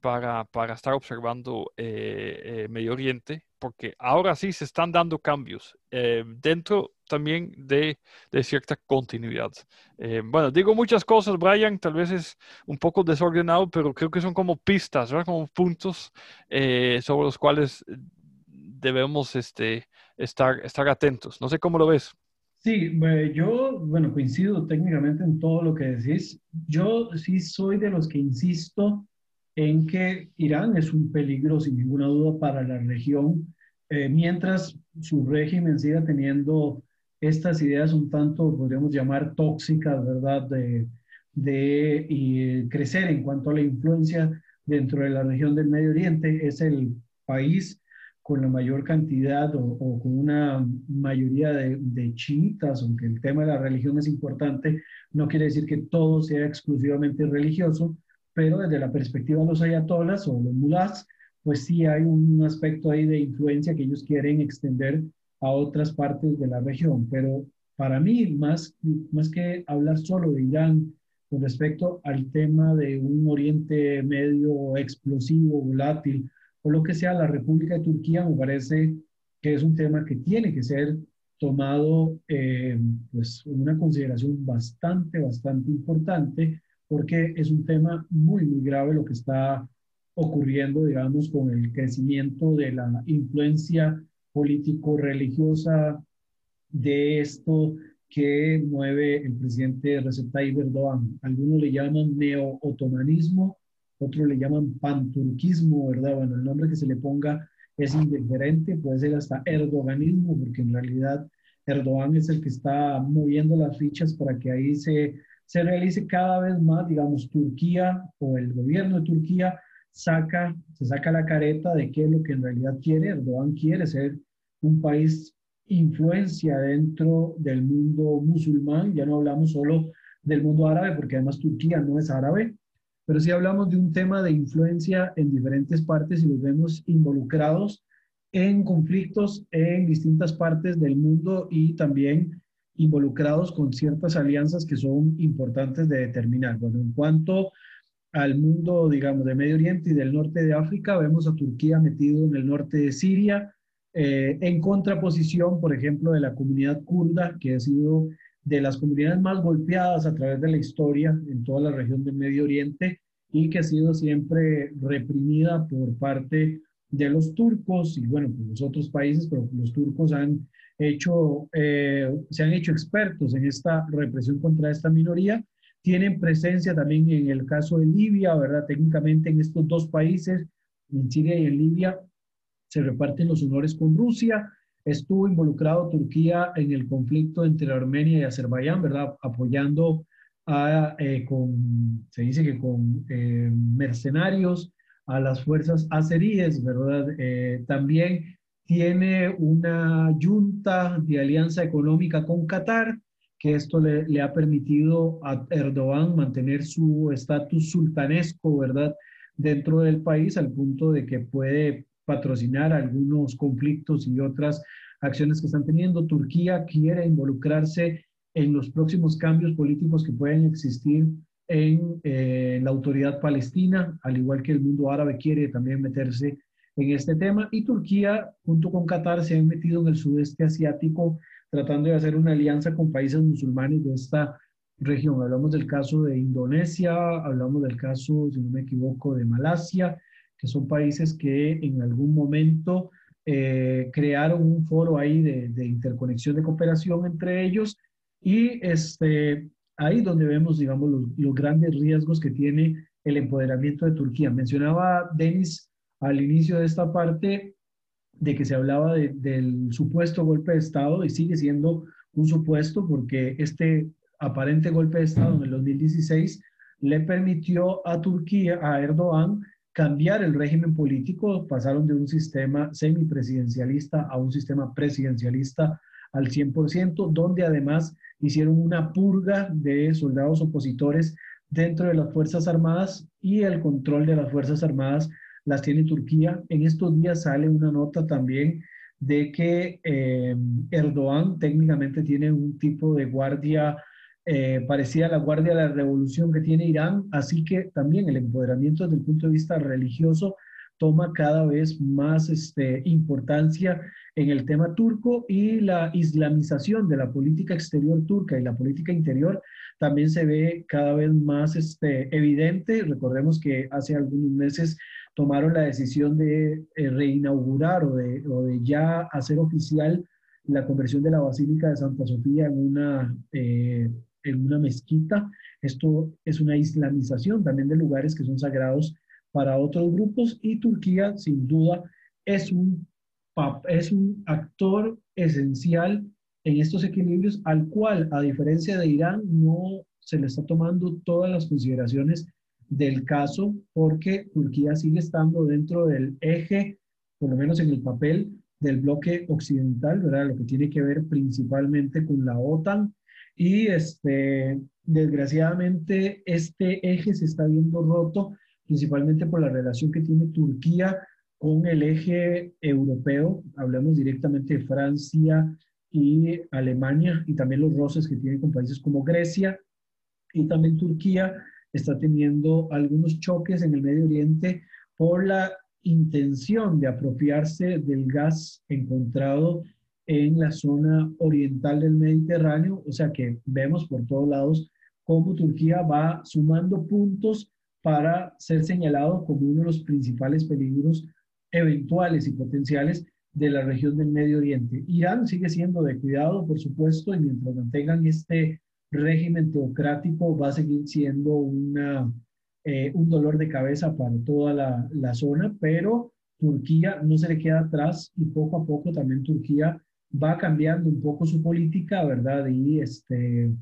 para, para estar observando eh, eh, Medio Oriente, porque ahora sí se están dando cambios eh, dentro también de, de cierta continuidad. bueno, digo muchas cosas, Brian, tal vez es un poco desordenado, pero creo que son como pistas, ¿verdad? como puntos sobre los cuales debemos este, estar, estar atentos. No sé cómo lo ves. Sí, yo, bueno, coincido técnicamente en todo lo que decís. Yo sí soy de los que insisto en que Irán es un peligro sin ninguna duda para la región, eh, mientras su régimen siga teniendo estas ideas un tanto, podríamos llamar, tóxicas, ¿verdad? De, de y crecer en cuanto a la influencia dentro de la región del Medio Oriente. Es el país con la mayor cantidad o, o con una mayoría de, de, chiitas, aunque el tema de la religión es importante, no quiere decir que todo sea exclusivamente religioso, pero desde la perspectiva de los ayatolas o los mulás, pues sí hay un aspecto ahí de influencia que ellos quieren extender a otras partes de la región. Pero para mí, más, más que hablar solo de Irán con respecto al tema de un Oriente Medio explosivo, volátil, o lo que sea, la República de Turquía me parece que es un tema que tiene que ser tomado eh, pues una consideración bastante, bastante importante porque es un tema muy, muy grave lo que está ocurriendo, digamos, con el crecimiento de la influencia político-religiosa de esto que mueve el presidente Recep Tayyip Erdogan. Algunos le llaman neo-otomanismo, otros le llaman panturquismo, ¿verdad? Bueno, el nombre que se le ponga es indiferente, puede ser hasta erdoganismo, porque en realidad Erdogan es el que está moviendo las fichas para que ahí se se realice cada vez más, digamos, Turquía o el gobierno de Turquía saca, se saca la careta de qué es lo que en realidad quiere. Erdogan quiere ser un país influencia dentro del mundo musulmán, ya no hablamos solo del mundo árabe, porque además Turquía no es árabe, pero sí hablamos de un tema de influencia en diferentes partes y los vemos involucrados en conflictos en distintas partes del mundo y también involucrados con ciertas alianzas que son importantes de determinar. Bueno, en cuanto al mundo, digamos, de Medio Oriente y del norte de África, vemos a Turquía metido en el norte de Siria, eh, en contraposición, por ejemplo, de la comunidad kurda, que ha sido de las comunidades más golpeadas a través de la historia en toda la región del Medio Oriente y que ha sido siempre reprimida por parte de los turcos y bueno, pues los otros países, pero los turcos han hecho, eh, se han hecho expertos en esta represión contra esta minoría. Tienen presencia también en el caso de Libia, ¿verdad? Técnicamente en estos dos países, en Siria y en Libia, se reparten los honores con Rusia Estuvo involucrado Turquía en el conflicto entre Armenia y Azerbaiyán, ¿verdad? Apoyando a, eh, con, se dice que con eh, mercenarios a las fuerzas azeríes, ¿verdad? Eh, también tiene una junta de alianza económica con Qatar, que esto le, le ha permitido a Erdogan mantener su estatus sultanesco, ¿verdad? Dentro del país, al punto de que puede patrocinar algunos conflictos y otras acciones que están teniendo. Turquía quiere involucrarse en los próximos cambios políticos que pueden existir en eh, la autoridad palestina, al igual que el mundo árabe quiere también meterse en este tema. Y Turquía, junto con Qatar, se han metido en el sudeste asiático tratando de hacer una alianza con países musulmanes de esta región. Hablamos del caso de Indonesia, hablamos del caso, si no me equivoco, de Malasia, que son países que en algún momento eh, crearon un foro ahí de, interconexión de cooperación entre ellos y este, ahí donde vemos, digamos, los, grandes riesgos que tiene el empoderamiento de Turquía. Mencionaba Denis al inicio de esta parte de que se hablaba del supuesto golpe de Estado y sigue siendo un supuesto porque este aparente golpe de Estado en el 2016 le permitió a Turquía, a Erdogan, cambiar el régimen político, pasaron de un sistema semipresidencialista a un sistema presidencialista al 100%, donde además hicieron una purga de soldados opositores dentro de las Fuerzas Armadas y el control de las Fuerzas Armadas las tiene Turquía. En estos días sale una nota también de que eh, Erdogan técnicamente tiene un tipo de guardia eh, parecía la guardia de la revolución que tiene Irán, así que también el empoderamiento desde el punto de vista religioso toma cada vez más este, importancia en el tema turco y la islamización de la política exterior turca y la política interior también se ve cada vez más este, evidente. Recordemos que hace algunos meses tomaron la decisión de eh, reinaugurar o de, o de, ya hacer oficial la conversión de la Basílica de Santa Sofía en una eh, en una mezquita. Esto es una islamización también de lugares que son sagrados para otros grupos y Turquía sin duda es un, es un actor esencial en estos equilibrios al cual, a diferencia de Irán, no se le está tomando todas las consideraciones del caso porque Turquía sigue estando dentro del eje, por lo menos en el papel, del bloque occidental, ¿verdad? Lo que tiene que ver principalmente con la OTAN, y este, desgraciadamente este eje se está viendo roto principalmente por la relación que tiene Turquía con el eje europeo. Hablamos directamente de Francia y Alemania y también los roces que tiene con países como Grecia y también Turquía está teniendo algunos choques en el Medio Oriente por la intención de apropiarse del gas encontrado en la zona oriental del Mediterráneo, o sea que vemos por todos lados cómo Turquía va sumando puntos para ser señalado como uno de los principales peligros eventuales y potenciales de la región del Medio Oriente. Irán sigue siendo de cuidado, por supuesto, y mientras mantengan este régimen teocrático va a seguir siendo una, eh, un dolor de cabeza para toda la, la zona, pero Turquía no se le queda atrás y poco a poco también Turquía va cambiando un poco su política, ¿verdad? Y este,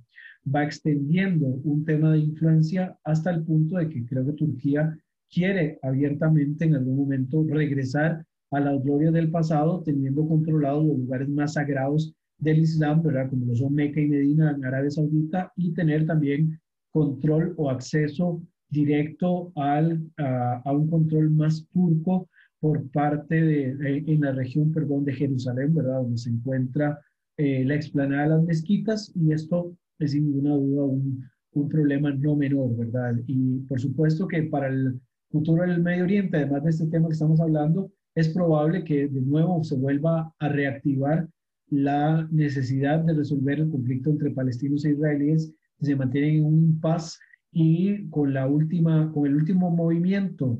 va extendiendo un tema de influencia hasta el punto de que creo que Turquía quiere abiertamente en algún momento regresar a las glorias del pasado, teniendo controlados los lugares más sagrados del Islam, ¿verdad? Como lo son Meca y Medina en Arabia Saudita, y tener también control o acceso directo al, a, un control más turco por parte de, en la región, perdón, de Jerusalén, ¿verdad? Donde se encuentra eh, la explanada de las mezquitas y esto es sin ninguna duda un, un problema no menor, ¿verdad? Y por supuesto que para el futuro del Medio Oriente, además de este tema que estamos hablando, es probable que de nuevo se vuelva a reactivar la necesidad de resolver el conflicto entre palestinos e israelíes que se mantienen en un paz y con la última, con el último movimiento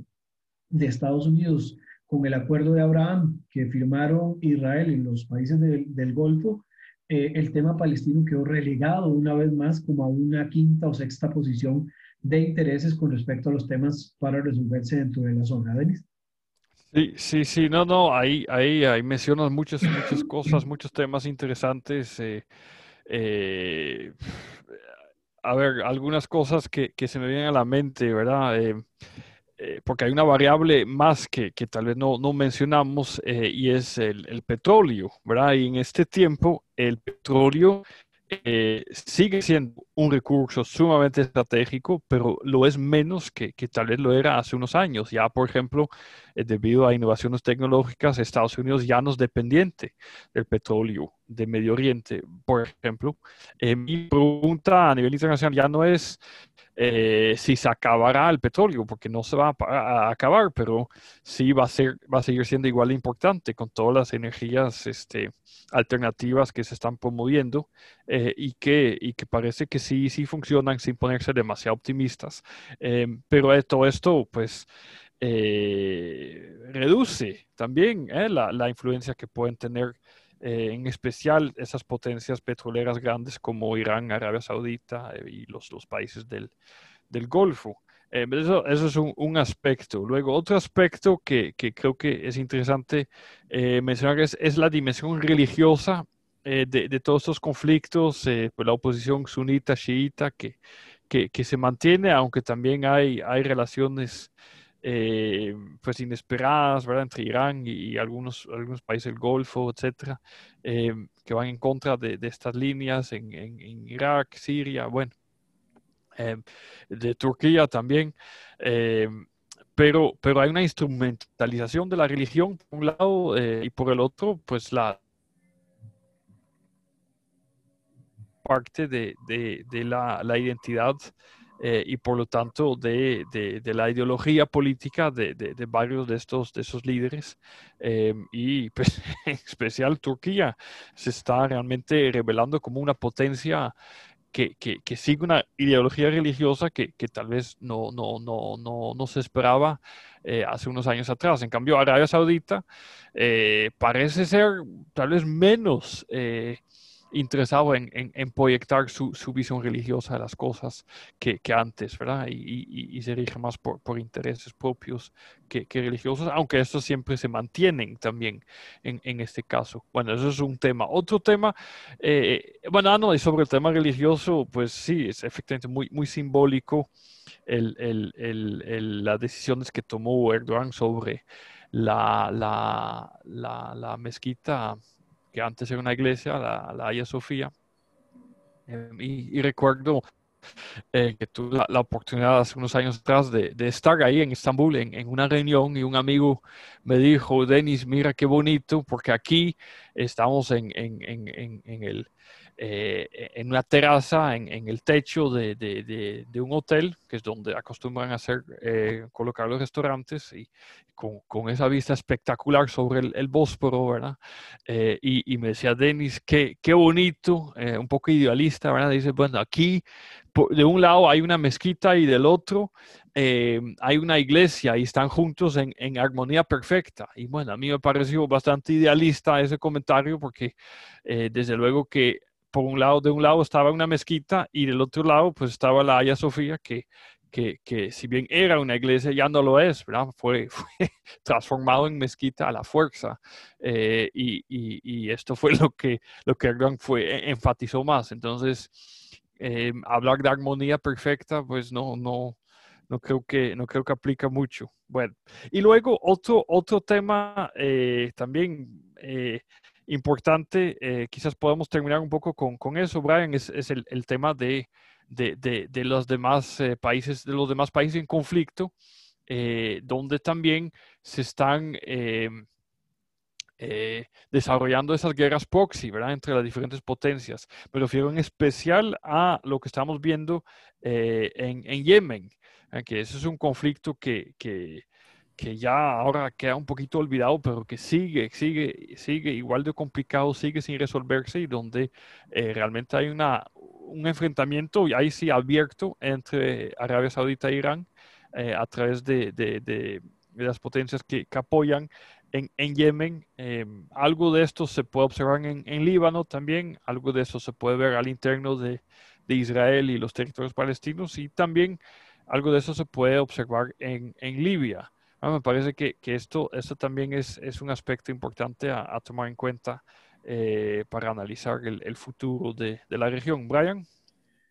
de Estados Unidos con el acuerdo de Abraham que firmaron Israel y los países del Golfo, eh, el tema palestino quedó relegado una vez más como a una quinta o sexta posición de intereses con respecto a los temas para resolverse dentro de la zona. Denis. Sí, sí, sí, no, no, ahí, ahí, ahí mencionas muchas, muchas cosas, muchos temas interesantes. Eh, eh, a ver, algunas cosas que, que, se me vienen a la mente, ¿verdad? Eh, porque hay una variable más que, que tal vez no, no mencionamos y es el, el, petróleo, ¿verdad? Y en este tiempo el petróleo eh, sigue siendo un recurso sumamente estratégico, pero lo es menos que, tal vez lo era hace unos años. Ya, por ejemplo, eh, debido a innovaciones tecnológicas, Estados Unidos ya no es dependiente del petróleo de Medio Oriente, por ejemplo. Eh, mi pregunta a nivel internacional ya no es eh, si se acabará el petróleo, porque no se va a, acabar, pero sí va a, ser, va a seguir siendo igual de importante con todas las energías este, alternativas que se están promoviendo eh, y, que, y que parece que sí, sí funcionan sin ponerse demasiado optimistas. Eh, pero todo esto, pues, reduce también la, la influencia que pueden tener eh, en especial esas potencias petroleras grandes como Irán, Arabia Saudita eh, y los, los países del, del Golfo. Eh, eso, eso, es un, un, aspecto. Luego, otro aspecto que, que creo que es interesante mencionar es, es, la dimensión religiosa de, de, todos estos conflictos, pues la oposición sunita, chiita, que, que, que, se mantiene, aunque también hay, hay relaciones eh, pues inesperadas, ¿verdad? Entre Irán y, algunos, algunos países del Golfo, etcétera, eh, que van en contra de, estas líneas en, Irak, Siria, bueno, eh, de Turquía también. pero, pero hay una instrumentalización de la religión por un lado y por el otro, pues la parte de, de, de la, la identidad eh, y por lo tanto de, de, la ideología política de, de, varios de estos de esos líderes eh, y pues, en especial Turquía se está realmente revelando como una potencia que, que, sigue una ideología religiosa que, que, tal vez no, no, no, no, no se esperaba eh, hace unos años atrás. En cambio, Arabia Saudita parece ser tal vez menos interesado en, en, proyectar su, su, visión religiosa de las cosas que, que antes, ¿verdad? Y, y, se rige más por, por intereses propios que, que, religiosos, aunque estos siempre se mantienen también en, en, este caso. Bueno, eso es un tema. Otro tema, eh, bueno, ah, no, y sobre el tema religioso, pues sí, es efectivamente muy, muy simbólico el, el, el, las decisiones que tomó Erdogan sobre la, la, la, la mezquita que antes era una iglesia, la, la Haya Sofía. Em, y, recuerdo eh, que tuve la, oportunidad hace unos años atrás de, de estar ahí en Estambul en, en, una reunión y un amigo me dijo, Denis, mira qué bonito, porque aquí estamos en, en, en el, eh, en una terraza, en, en el techo de, de, de, un hotel, que es donde acostumbran hacer, eh, colocar los restaurantes, y con, con, esa vista espectacular sobre el, el Bósforo, ¿verdad? Eh, y, y, me decía, Denis, qué, qué bonito, un poco idealista, ¿verdad? Dice, bueno, aquí de un lado hay una mezquita y del otro hay una iglesia y están juntos en, en, armonía perfecta. Y bueno, a mí me pareció bastante idealista ese comentario porque desde luego que por un lado, de un lado estaba una mezquita y del otro lado pues estaba la Haya Sofía que, que, que si bien era una iglesia ya no lo es, ¿verdad? Fue, fue transformado en mezquita a la fuerza eh, y, y, esto fue lo que, lo que Erdogan fue, e, enfatizó más. Entonces, eh, hablar de armonía perfecta, pues no, no, no creo que, no creo que aplica mucho. Bueno, y luego otro, otro tema eh, también importante, quizás podamos terminar un poco con, con eso, Brian, es, el, el, tema de, de, de, de, los demás países, de los demás países en conflicto, donde también se están eh, desarrollando esas guerras proxy, ¿verdad? Entre las diferentes potencias. Me refiero en especial a lo que estamos viendo eh, en, Yemen, ¿eh? que ese es un conflicto que, que, que, ya ahora queda un poquito olvidado, pero que sigue, sigue, sigue igual de complicado, sigue sin resolverse y donde realmente hay una, un enfrentamiento, y ahí sí abierto, entre Arabia Saudita e Irán a través de, de, de las potencias que, que, apoyan en, Yemen. Em, algo de esto se puede observar en, Líbano también, algo de eso se puede ver al interno de, Israel y los territorios palestinos y también algo de eso se puede observar en, Libia. Ah, me parece que, esto, esto también es, es un aspecto importante a, tomar en cuenta eh, para analizar el, futuro de, de la región. Brian.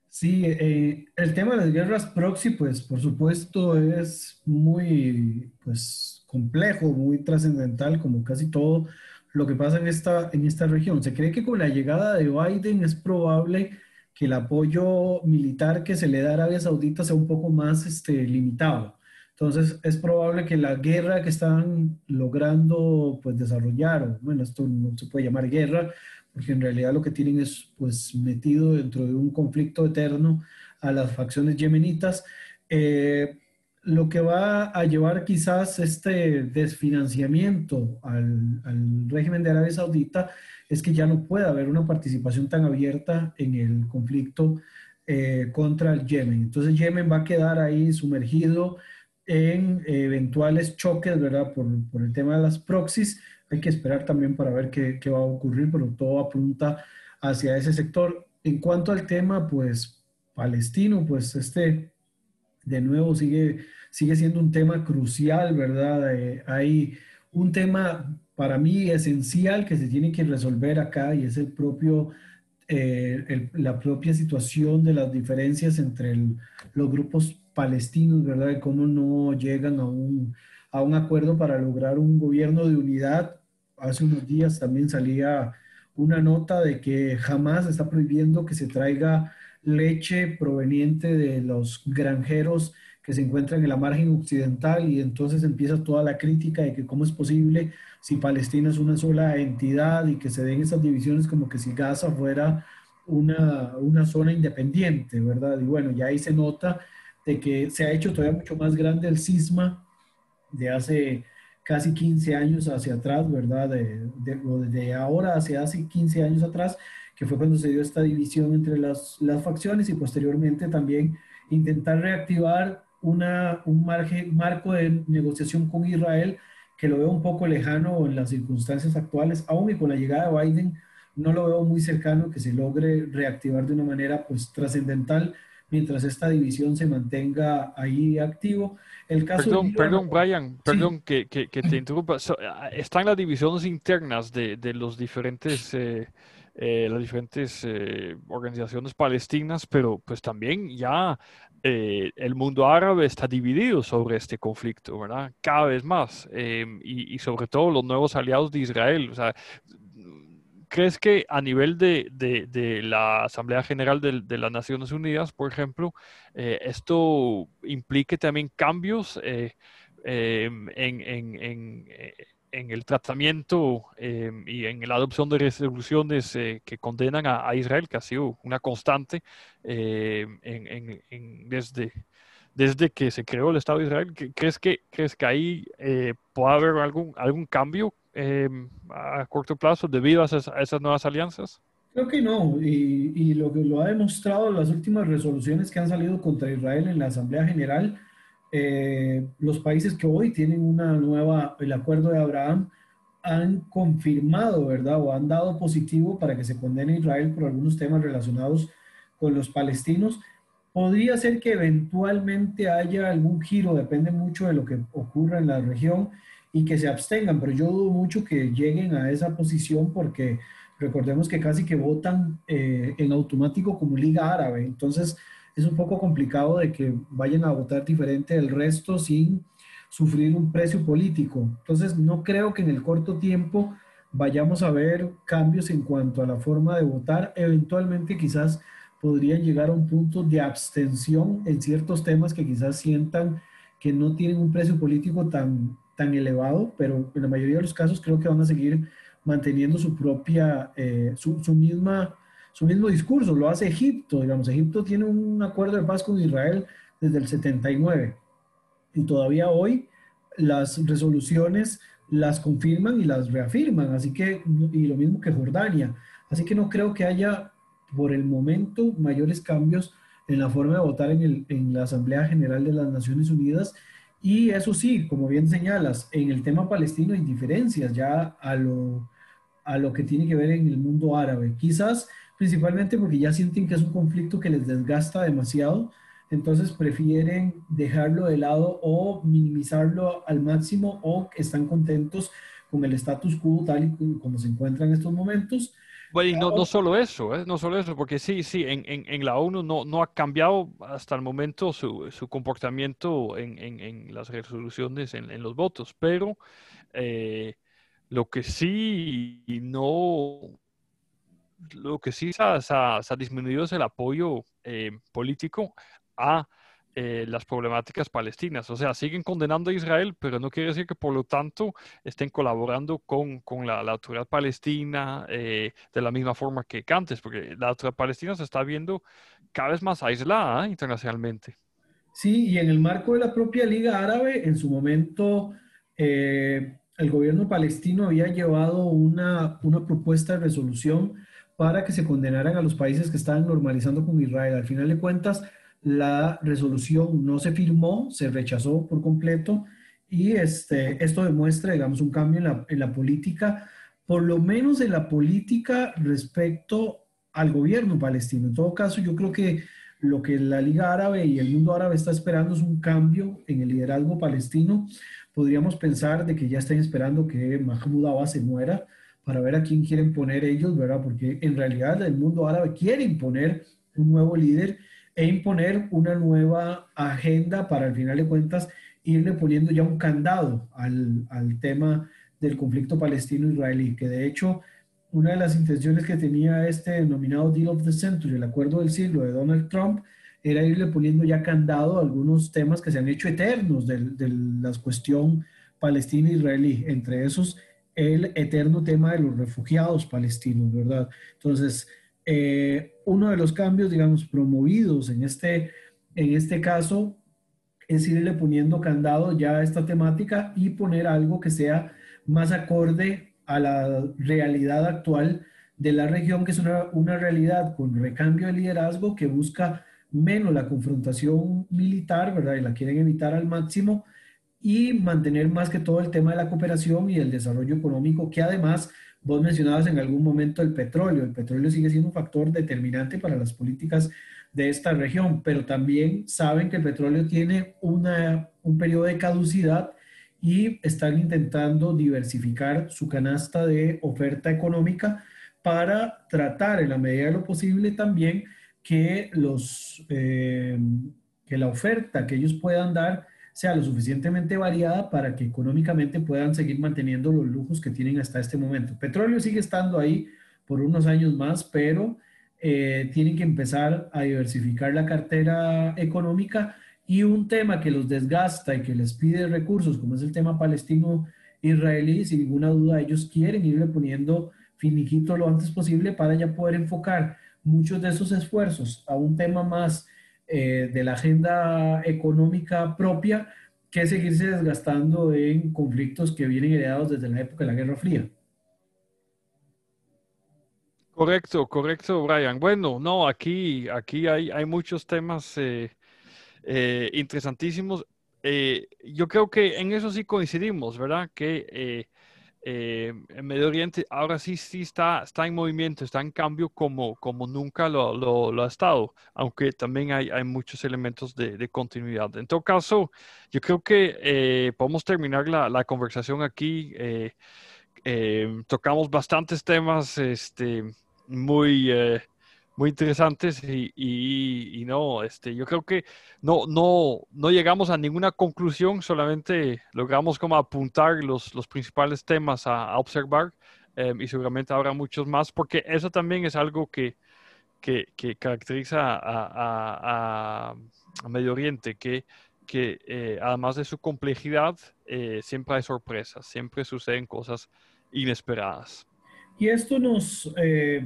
Sí, eh, el tema de las guerras proxy, pues por supuesto es muy pues, complejo, muy trascendental, como casi todo lo que pasa en esta, en esta región. Se cree que con la llegada de Biden es probable que el apoyo militar que se le da a Arabia Saudita sea un poco más este, limitado. Entonces es probable que la guerra que están logrando pues, desarrollar, bueno, esto no se puede llamar guerra, porque en realidad lo que tienen es pues metido dentro de un conflicto eterno a las facciones yemenitas, eh, lo que va a llevar quizás este desfinanciamiento al, al, régimen de Arabia Saudita es que ya no pueda haber una participación tan abierta en el conflicto eh, contra el Yemen. Entonces Yemen va a quedar ahí sumergido en eventuales choques, ¿verdad? Por, por el tema de las proxies hay que esperar también para ver qué, qué va a ocurrir, pero todo apunta hacia ese sector. En cuanto al tema, pues, palestino, pues este, de nuevo, sigue, sigue siendo un tema crucial, ¿verdad? Eh, hay un tema para mí esencial que se tiene que resolver acá y es el propio, eh, la propia situación de las diferencias entre los grupos palestinos, ¿verdad? Y cómo no llegan a un a un acuerdo para lograr un gobierno de unidad. Hace unos días también salía una nota de que jamás está prohibiendo que se traiga leche proveniente de los granjeros que se encuentran en la margen occidental y entonces empieza toda la crítica de que cómo es posible si Palestina es una sola entidad y que se den esas divisiones como que si Gaza fuera una, una zona independiente, ¿verdad? Y bueno, ya ahí se nota de que se ha hecho todavía mucho más grande el cisma de hace casi 15 años hacia atrás, ¿verdad? De, de, ahora hacia hace 15 años atrás, que fue cuando se dio esta división entre las, las facciones y posteriormente también intentar reactivar una, un marco de negociación con Israel que lo veo un poco lejano en las circunstancias actuales, aún y con la llegada de Biden, no lo veo muy cercano que se logre reactivar de una manera pues trascendental mientras esta división se mantenga ahí activo. El caso perdón, perdón, Brian, perdón que, que, te interrumpa. Ah, están las divisiones internas de, de los diferentes, eh, eh, las diferentes eh, organizaciones palestinas, pero pues también ya el mundo árabe está dividido sobre este conflicto, ¿verdad? Cada vez más. Em, y, y, sobre todo los nuevos aliados de Israel. O sea, ¿Crees que a nivel de, de, la Asamblea General de, las Naciones Unidas, por ejemplo, eh, esto implique también cambios eh, em, en, eh, en, el tratamiento em, y en la adopción de resoluciones que condenan a, a, Israel, que ha sido una constante em, desde, desde que se creó el Estado de Israel? ¿Crees que, crees que ahí puede haber algún, algún cambio Em, a corto plazo debido a esas, nuevas alianzas? Creo que no, y, y, lo que lo ha demostrado las últimas resoluciones que han salido contra Israel en la Asamblea General, eh, los países que hoy tienen una nueva, el acuerdo de Abraham, han confirmado, ¿verdad? O han dado positivo para que se condene a Israel por algunos temas relacionados con los palestinos. Podría ser que eventualmente haya algún giro, depende mucho de lo que ocurra en la región y que se abstengan, pero yo dudo mucho que lleguen a esa posición porque recordemos que casi que votan eh, en automático como Liga Árabe, entonces es un poco complicado de que vayan a votar diferente del resto sin sufrir un precio político. Entonces no creo que en el corto tiempo vayamos a ver cambios en cuanto a la forma de votar. Eventualmente quizás podrían llegar a un punto de abstención en ciertos temas que quizás sientan que no tienen un precio político tan, tan elevado, pero en la mayoría de los casos creo que van a seguir manteniendo su propia, eh, su, su, misma, su mismo discurso. Lo hace Egipto, digamos, Egipto tiene un acuerdo de paz con Israel desde el 79 y todavía hoy las resoluciones las confirman y las reafirman, así que, y lo mismo que Jordania. Así que no creo que haya por el momento mayores cambios en la forma de votar en, el, en la Asamblea General de las Naciones Unidas. Y eso sí, como bien señalas, en el tema palestino hay diferencias ya a lo, a lo que tiene que ver en el mundo árabe. Quizás principalmente porque ya sienten que es un conflicto que les desgasta demasiado entonces prefieren dejarlo de lado o minimizarlo al máximo o están contentos con el status quo tal y como se encuentra en estos momentos. Bueno, y no, no solo eso, ¿eh? no solo eso, porque sí, sí, en, en, en la ONU no, no, ha cambiado hasta el momento su, su comportamiento en, en, las resoluciones, en, los votos, pero eh, lo que sí no, lo que sí se ha, se ha disminuido es el apoyo eh, político a eh, las problemáticas palestinas. O sea, siguen condenando a Israel, pero no quiere decir que por lo tanto estén colaborando con, con la, autoridad palestina eh, de la misma forma que antes, porque la autoridad palestina se está viendo cada vez más aislada ¿eh? internacionalmente. Sí, y en el marco de la propia Liga Árabe, en su momento, el gobierno palestino había llevado una, una propuesta de resolución para que se condenaran a los países que estaban normalizando con Israel. Al final de cuentas, la resolución no se firmó, se rechazó por completo y este, esto demuestra, digamos, un cambio en la, en la política, por lo menos en la política respecto al gobierno palestino. En todo caso, yo creo que lo que la Liga Árabe y el mundo árabe está esperando es un cambio en el liderazgo palestino. Podríamos pensar de que ya están esperando que Mahmoud Abbas se muera para ver a quién quieren poner ellos, ¿verdad? Porque en realidad el mundo árabe quiere imponer un nuevo líder e imponer una nueva agenda para al final de cuentas irle poniendo ya un candado al, al tema del conflicto palestino-israelí, que de hecho una de las intenciones que tenía este denominado Deal of the Century, el acuerdo del siglo de Donald Trump, era irle poniendo ya candado a algunos temas que se han hecho eternos de, de la cuestión palestina-israelí, entre esos el eterno tema de los refugiados palestinos, ¿verdad? Entonces, eh, uno de los cambios, digamos, promovidos en este, en este caso es irle poniendo candado ya a esta temática y poner algo que sea más acorde a la realidad actual de la región, que es una, una realidad con recambio de liderazgo que busca menos la confrontación militar, ¿verdad? Y la quieren evitar al máximo y mantener más que todo el tema de la cooperación y el desarrollo económico, que además Vos mencionabas en algún momento el petróleo. El petróleo sigue siendo un factor determinante para las políticas de esta región, pero también saben que el petróleo tiene una, un periodo de caducidad y están intentando diversificar su canasta de oferta económica para tratar en la medida de lo posible también que, los, eh, que la oferta que ellos puedan dar sea lo suficientemente variada para que económicamente puedan seguir manteniendo los lujos que tienen hasta este momento. Petróleo sigue estando ahí por unos años más, pero eh, tienen que empezar a diversificar la cartera económica y un tema que los desgasta y que les pide recursos, como es el tema palestino-israelí, sin ninguna duda ellos quieren irle poniendo finiquito lo antes posible para ya poder enfocar muchos de esos esfuerzos a un tema más eh, de la agenda económica propia que seguirse desgastando en conflictos que vienen heredados desde la época de la Guerra Fría. Correcto, correcto, Brian. Bueno, no, aquí, aquí hay, hay muchos temas eh, eh, interesantísimos. yo creo que en eso sí coincidimos, ¿verdad? Que eh, en Medio Oriente ahora sí, sí está, está en movimiento, está en cambio como, como nunca lo, lo, ha estado, aunque también hay, hay muchos elementos de, de, continuidad. En todo caso, yo creo que eh, podemos terminar la, la conversación aquí. Eh, Eh, tocamos bastantes temas este, muy, eh, muy interesantes y, y, no, este, yo creo que no, no, no llegamos a ninguna conclusión, solamente logramos como apuntar los, los principales temas a, observar em, y seguramente habrá muchos más, porque eso también es algo que, que, que caracteriza a, a, Medio Oriente, que, que eh, además de su complejidad, siempre hay sorpresas, siempre suceden cosas inesperadas. Y esto nos, eh,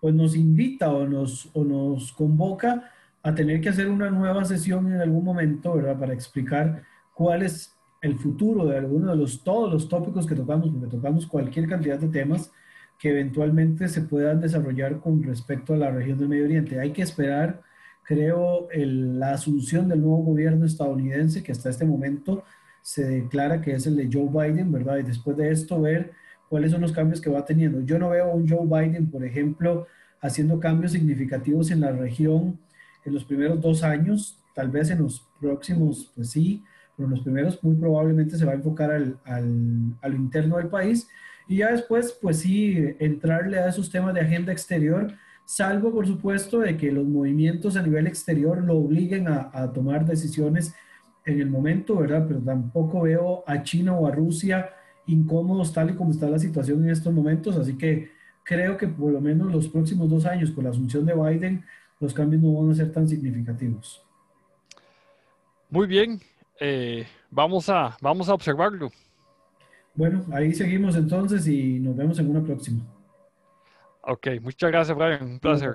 pues nos invita o nos, o nos convoca a tener que hacer una nueva sesión en algún momento, ¿verdad? Para explicar cuál es el futuro de alguno de los, todos los tópicos que tocamos, porque tocamos cualquier cantidad de temas que eventualmente se puedan desarrollar con respecto a la región del Medio Oriente. Hay que esperar, creo, la asunción del nuevo gobierno estadounidense, que hasta este momento se declara que es el de Joe Biden, ¿verdad? Y después de esto ver cuáles son los cambios que va teniendo. Yo no veo a un Joe Biden, por ejemplo, haciendo cambios significativos en la región en los primeros dos años, tal vez en los próximos, pues sí, pero en los primeros muy probablemente se va a enfocar al, al, a lo interno del país y ya después, pues sí, entrarle a esos temas de agenda exterior, salvo por supuesto de que los movimientos a nivel exterior lo obliguen a, a tomar decisiones en el momento, ¿verdad? Pero tampoco veo a China o a Rusia incómodos tal y como está la situación en estos momentos, así que creo que por lo menos los próximos dos años con la asunción de Biden, los cambios no van a ser tan significativos. Muy bien, eh, vamos, a, vamos a observarlo. Bueno, ahí seguimos entonces y nos vemos en una próxima. Ok, muchas gracias Brian, un placer.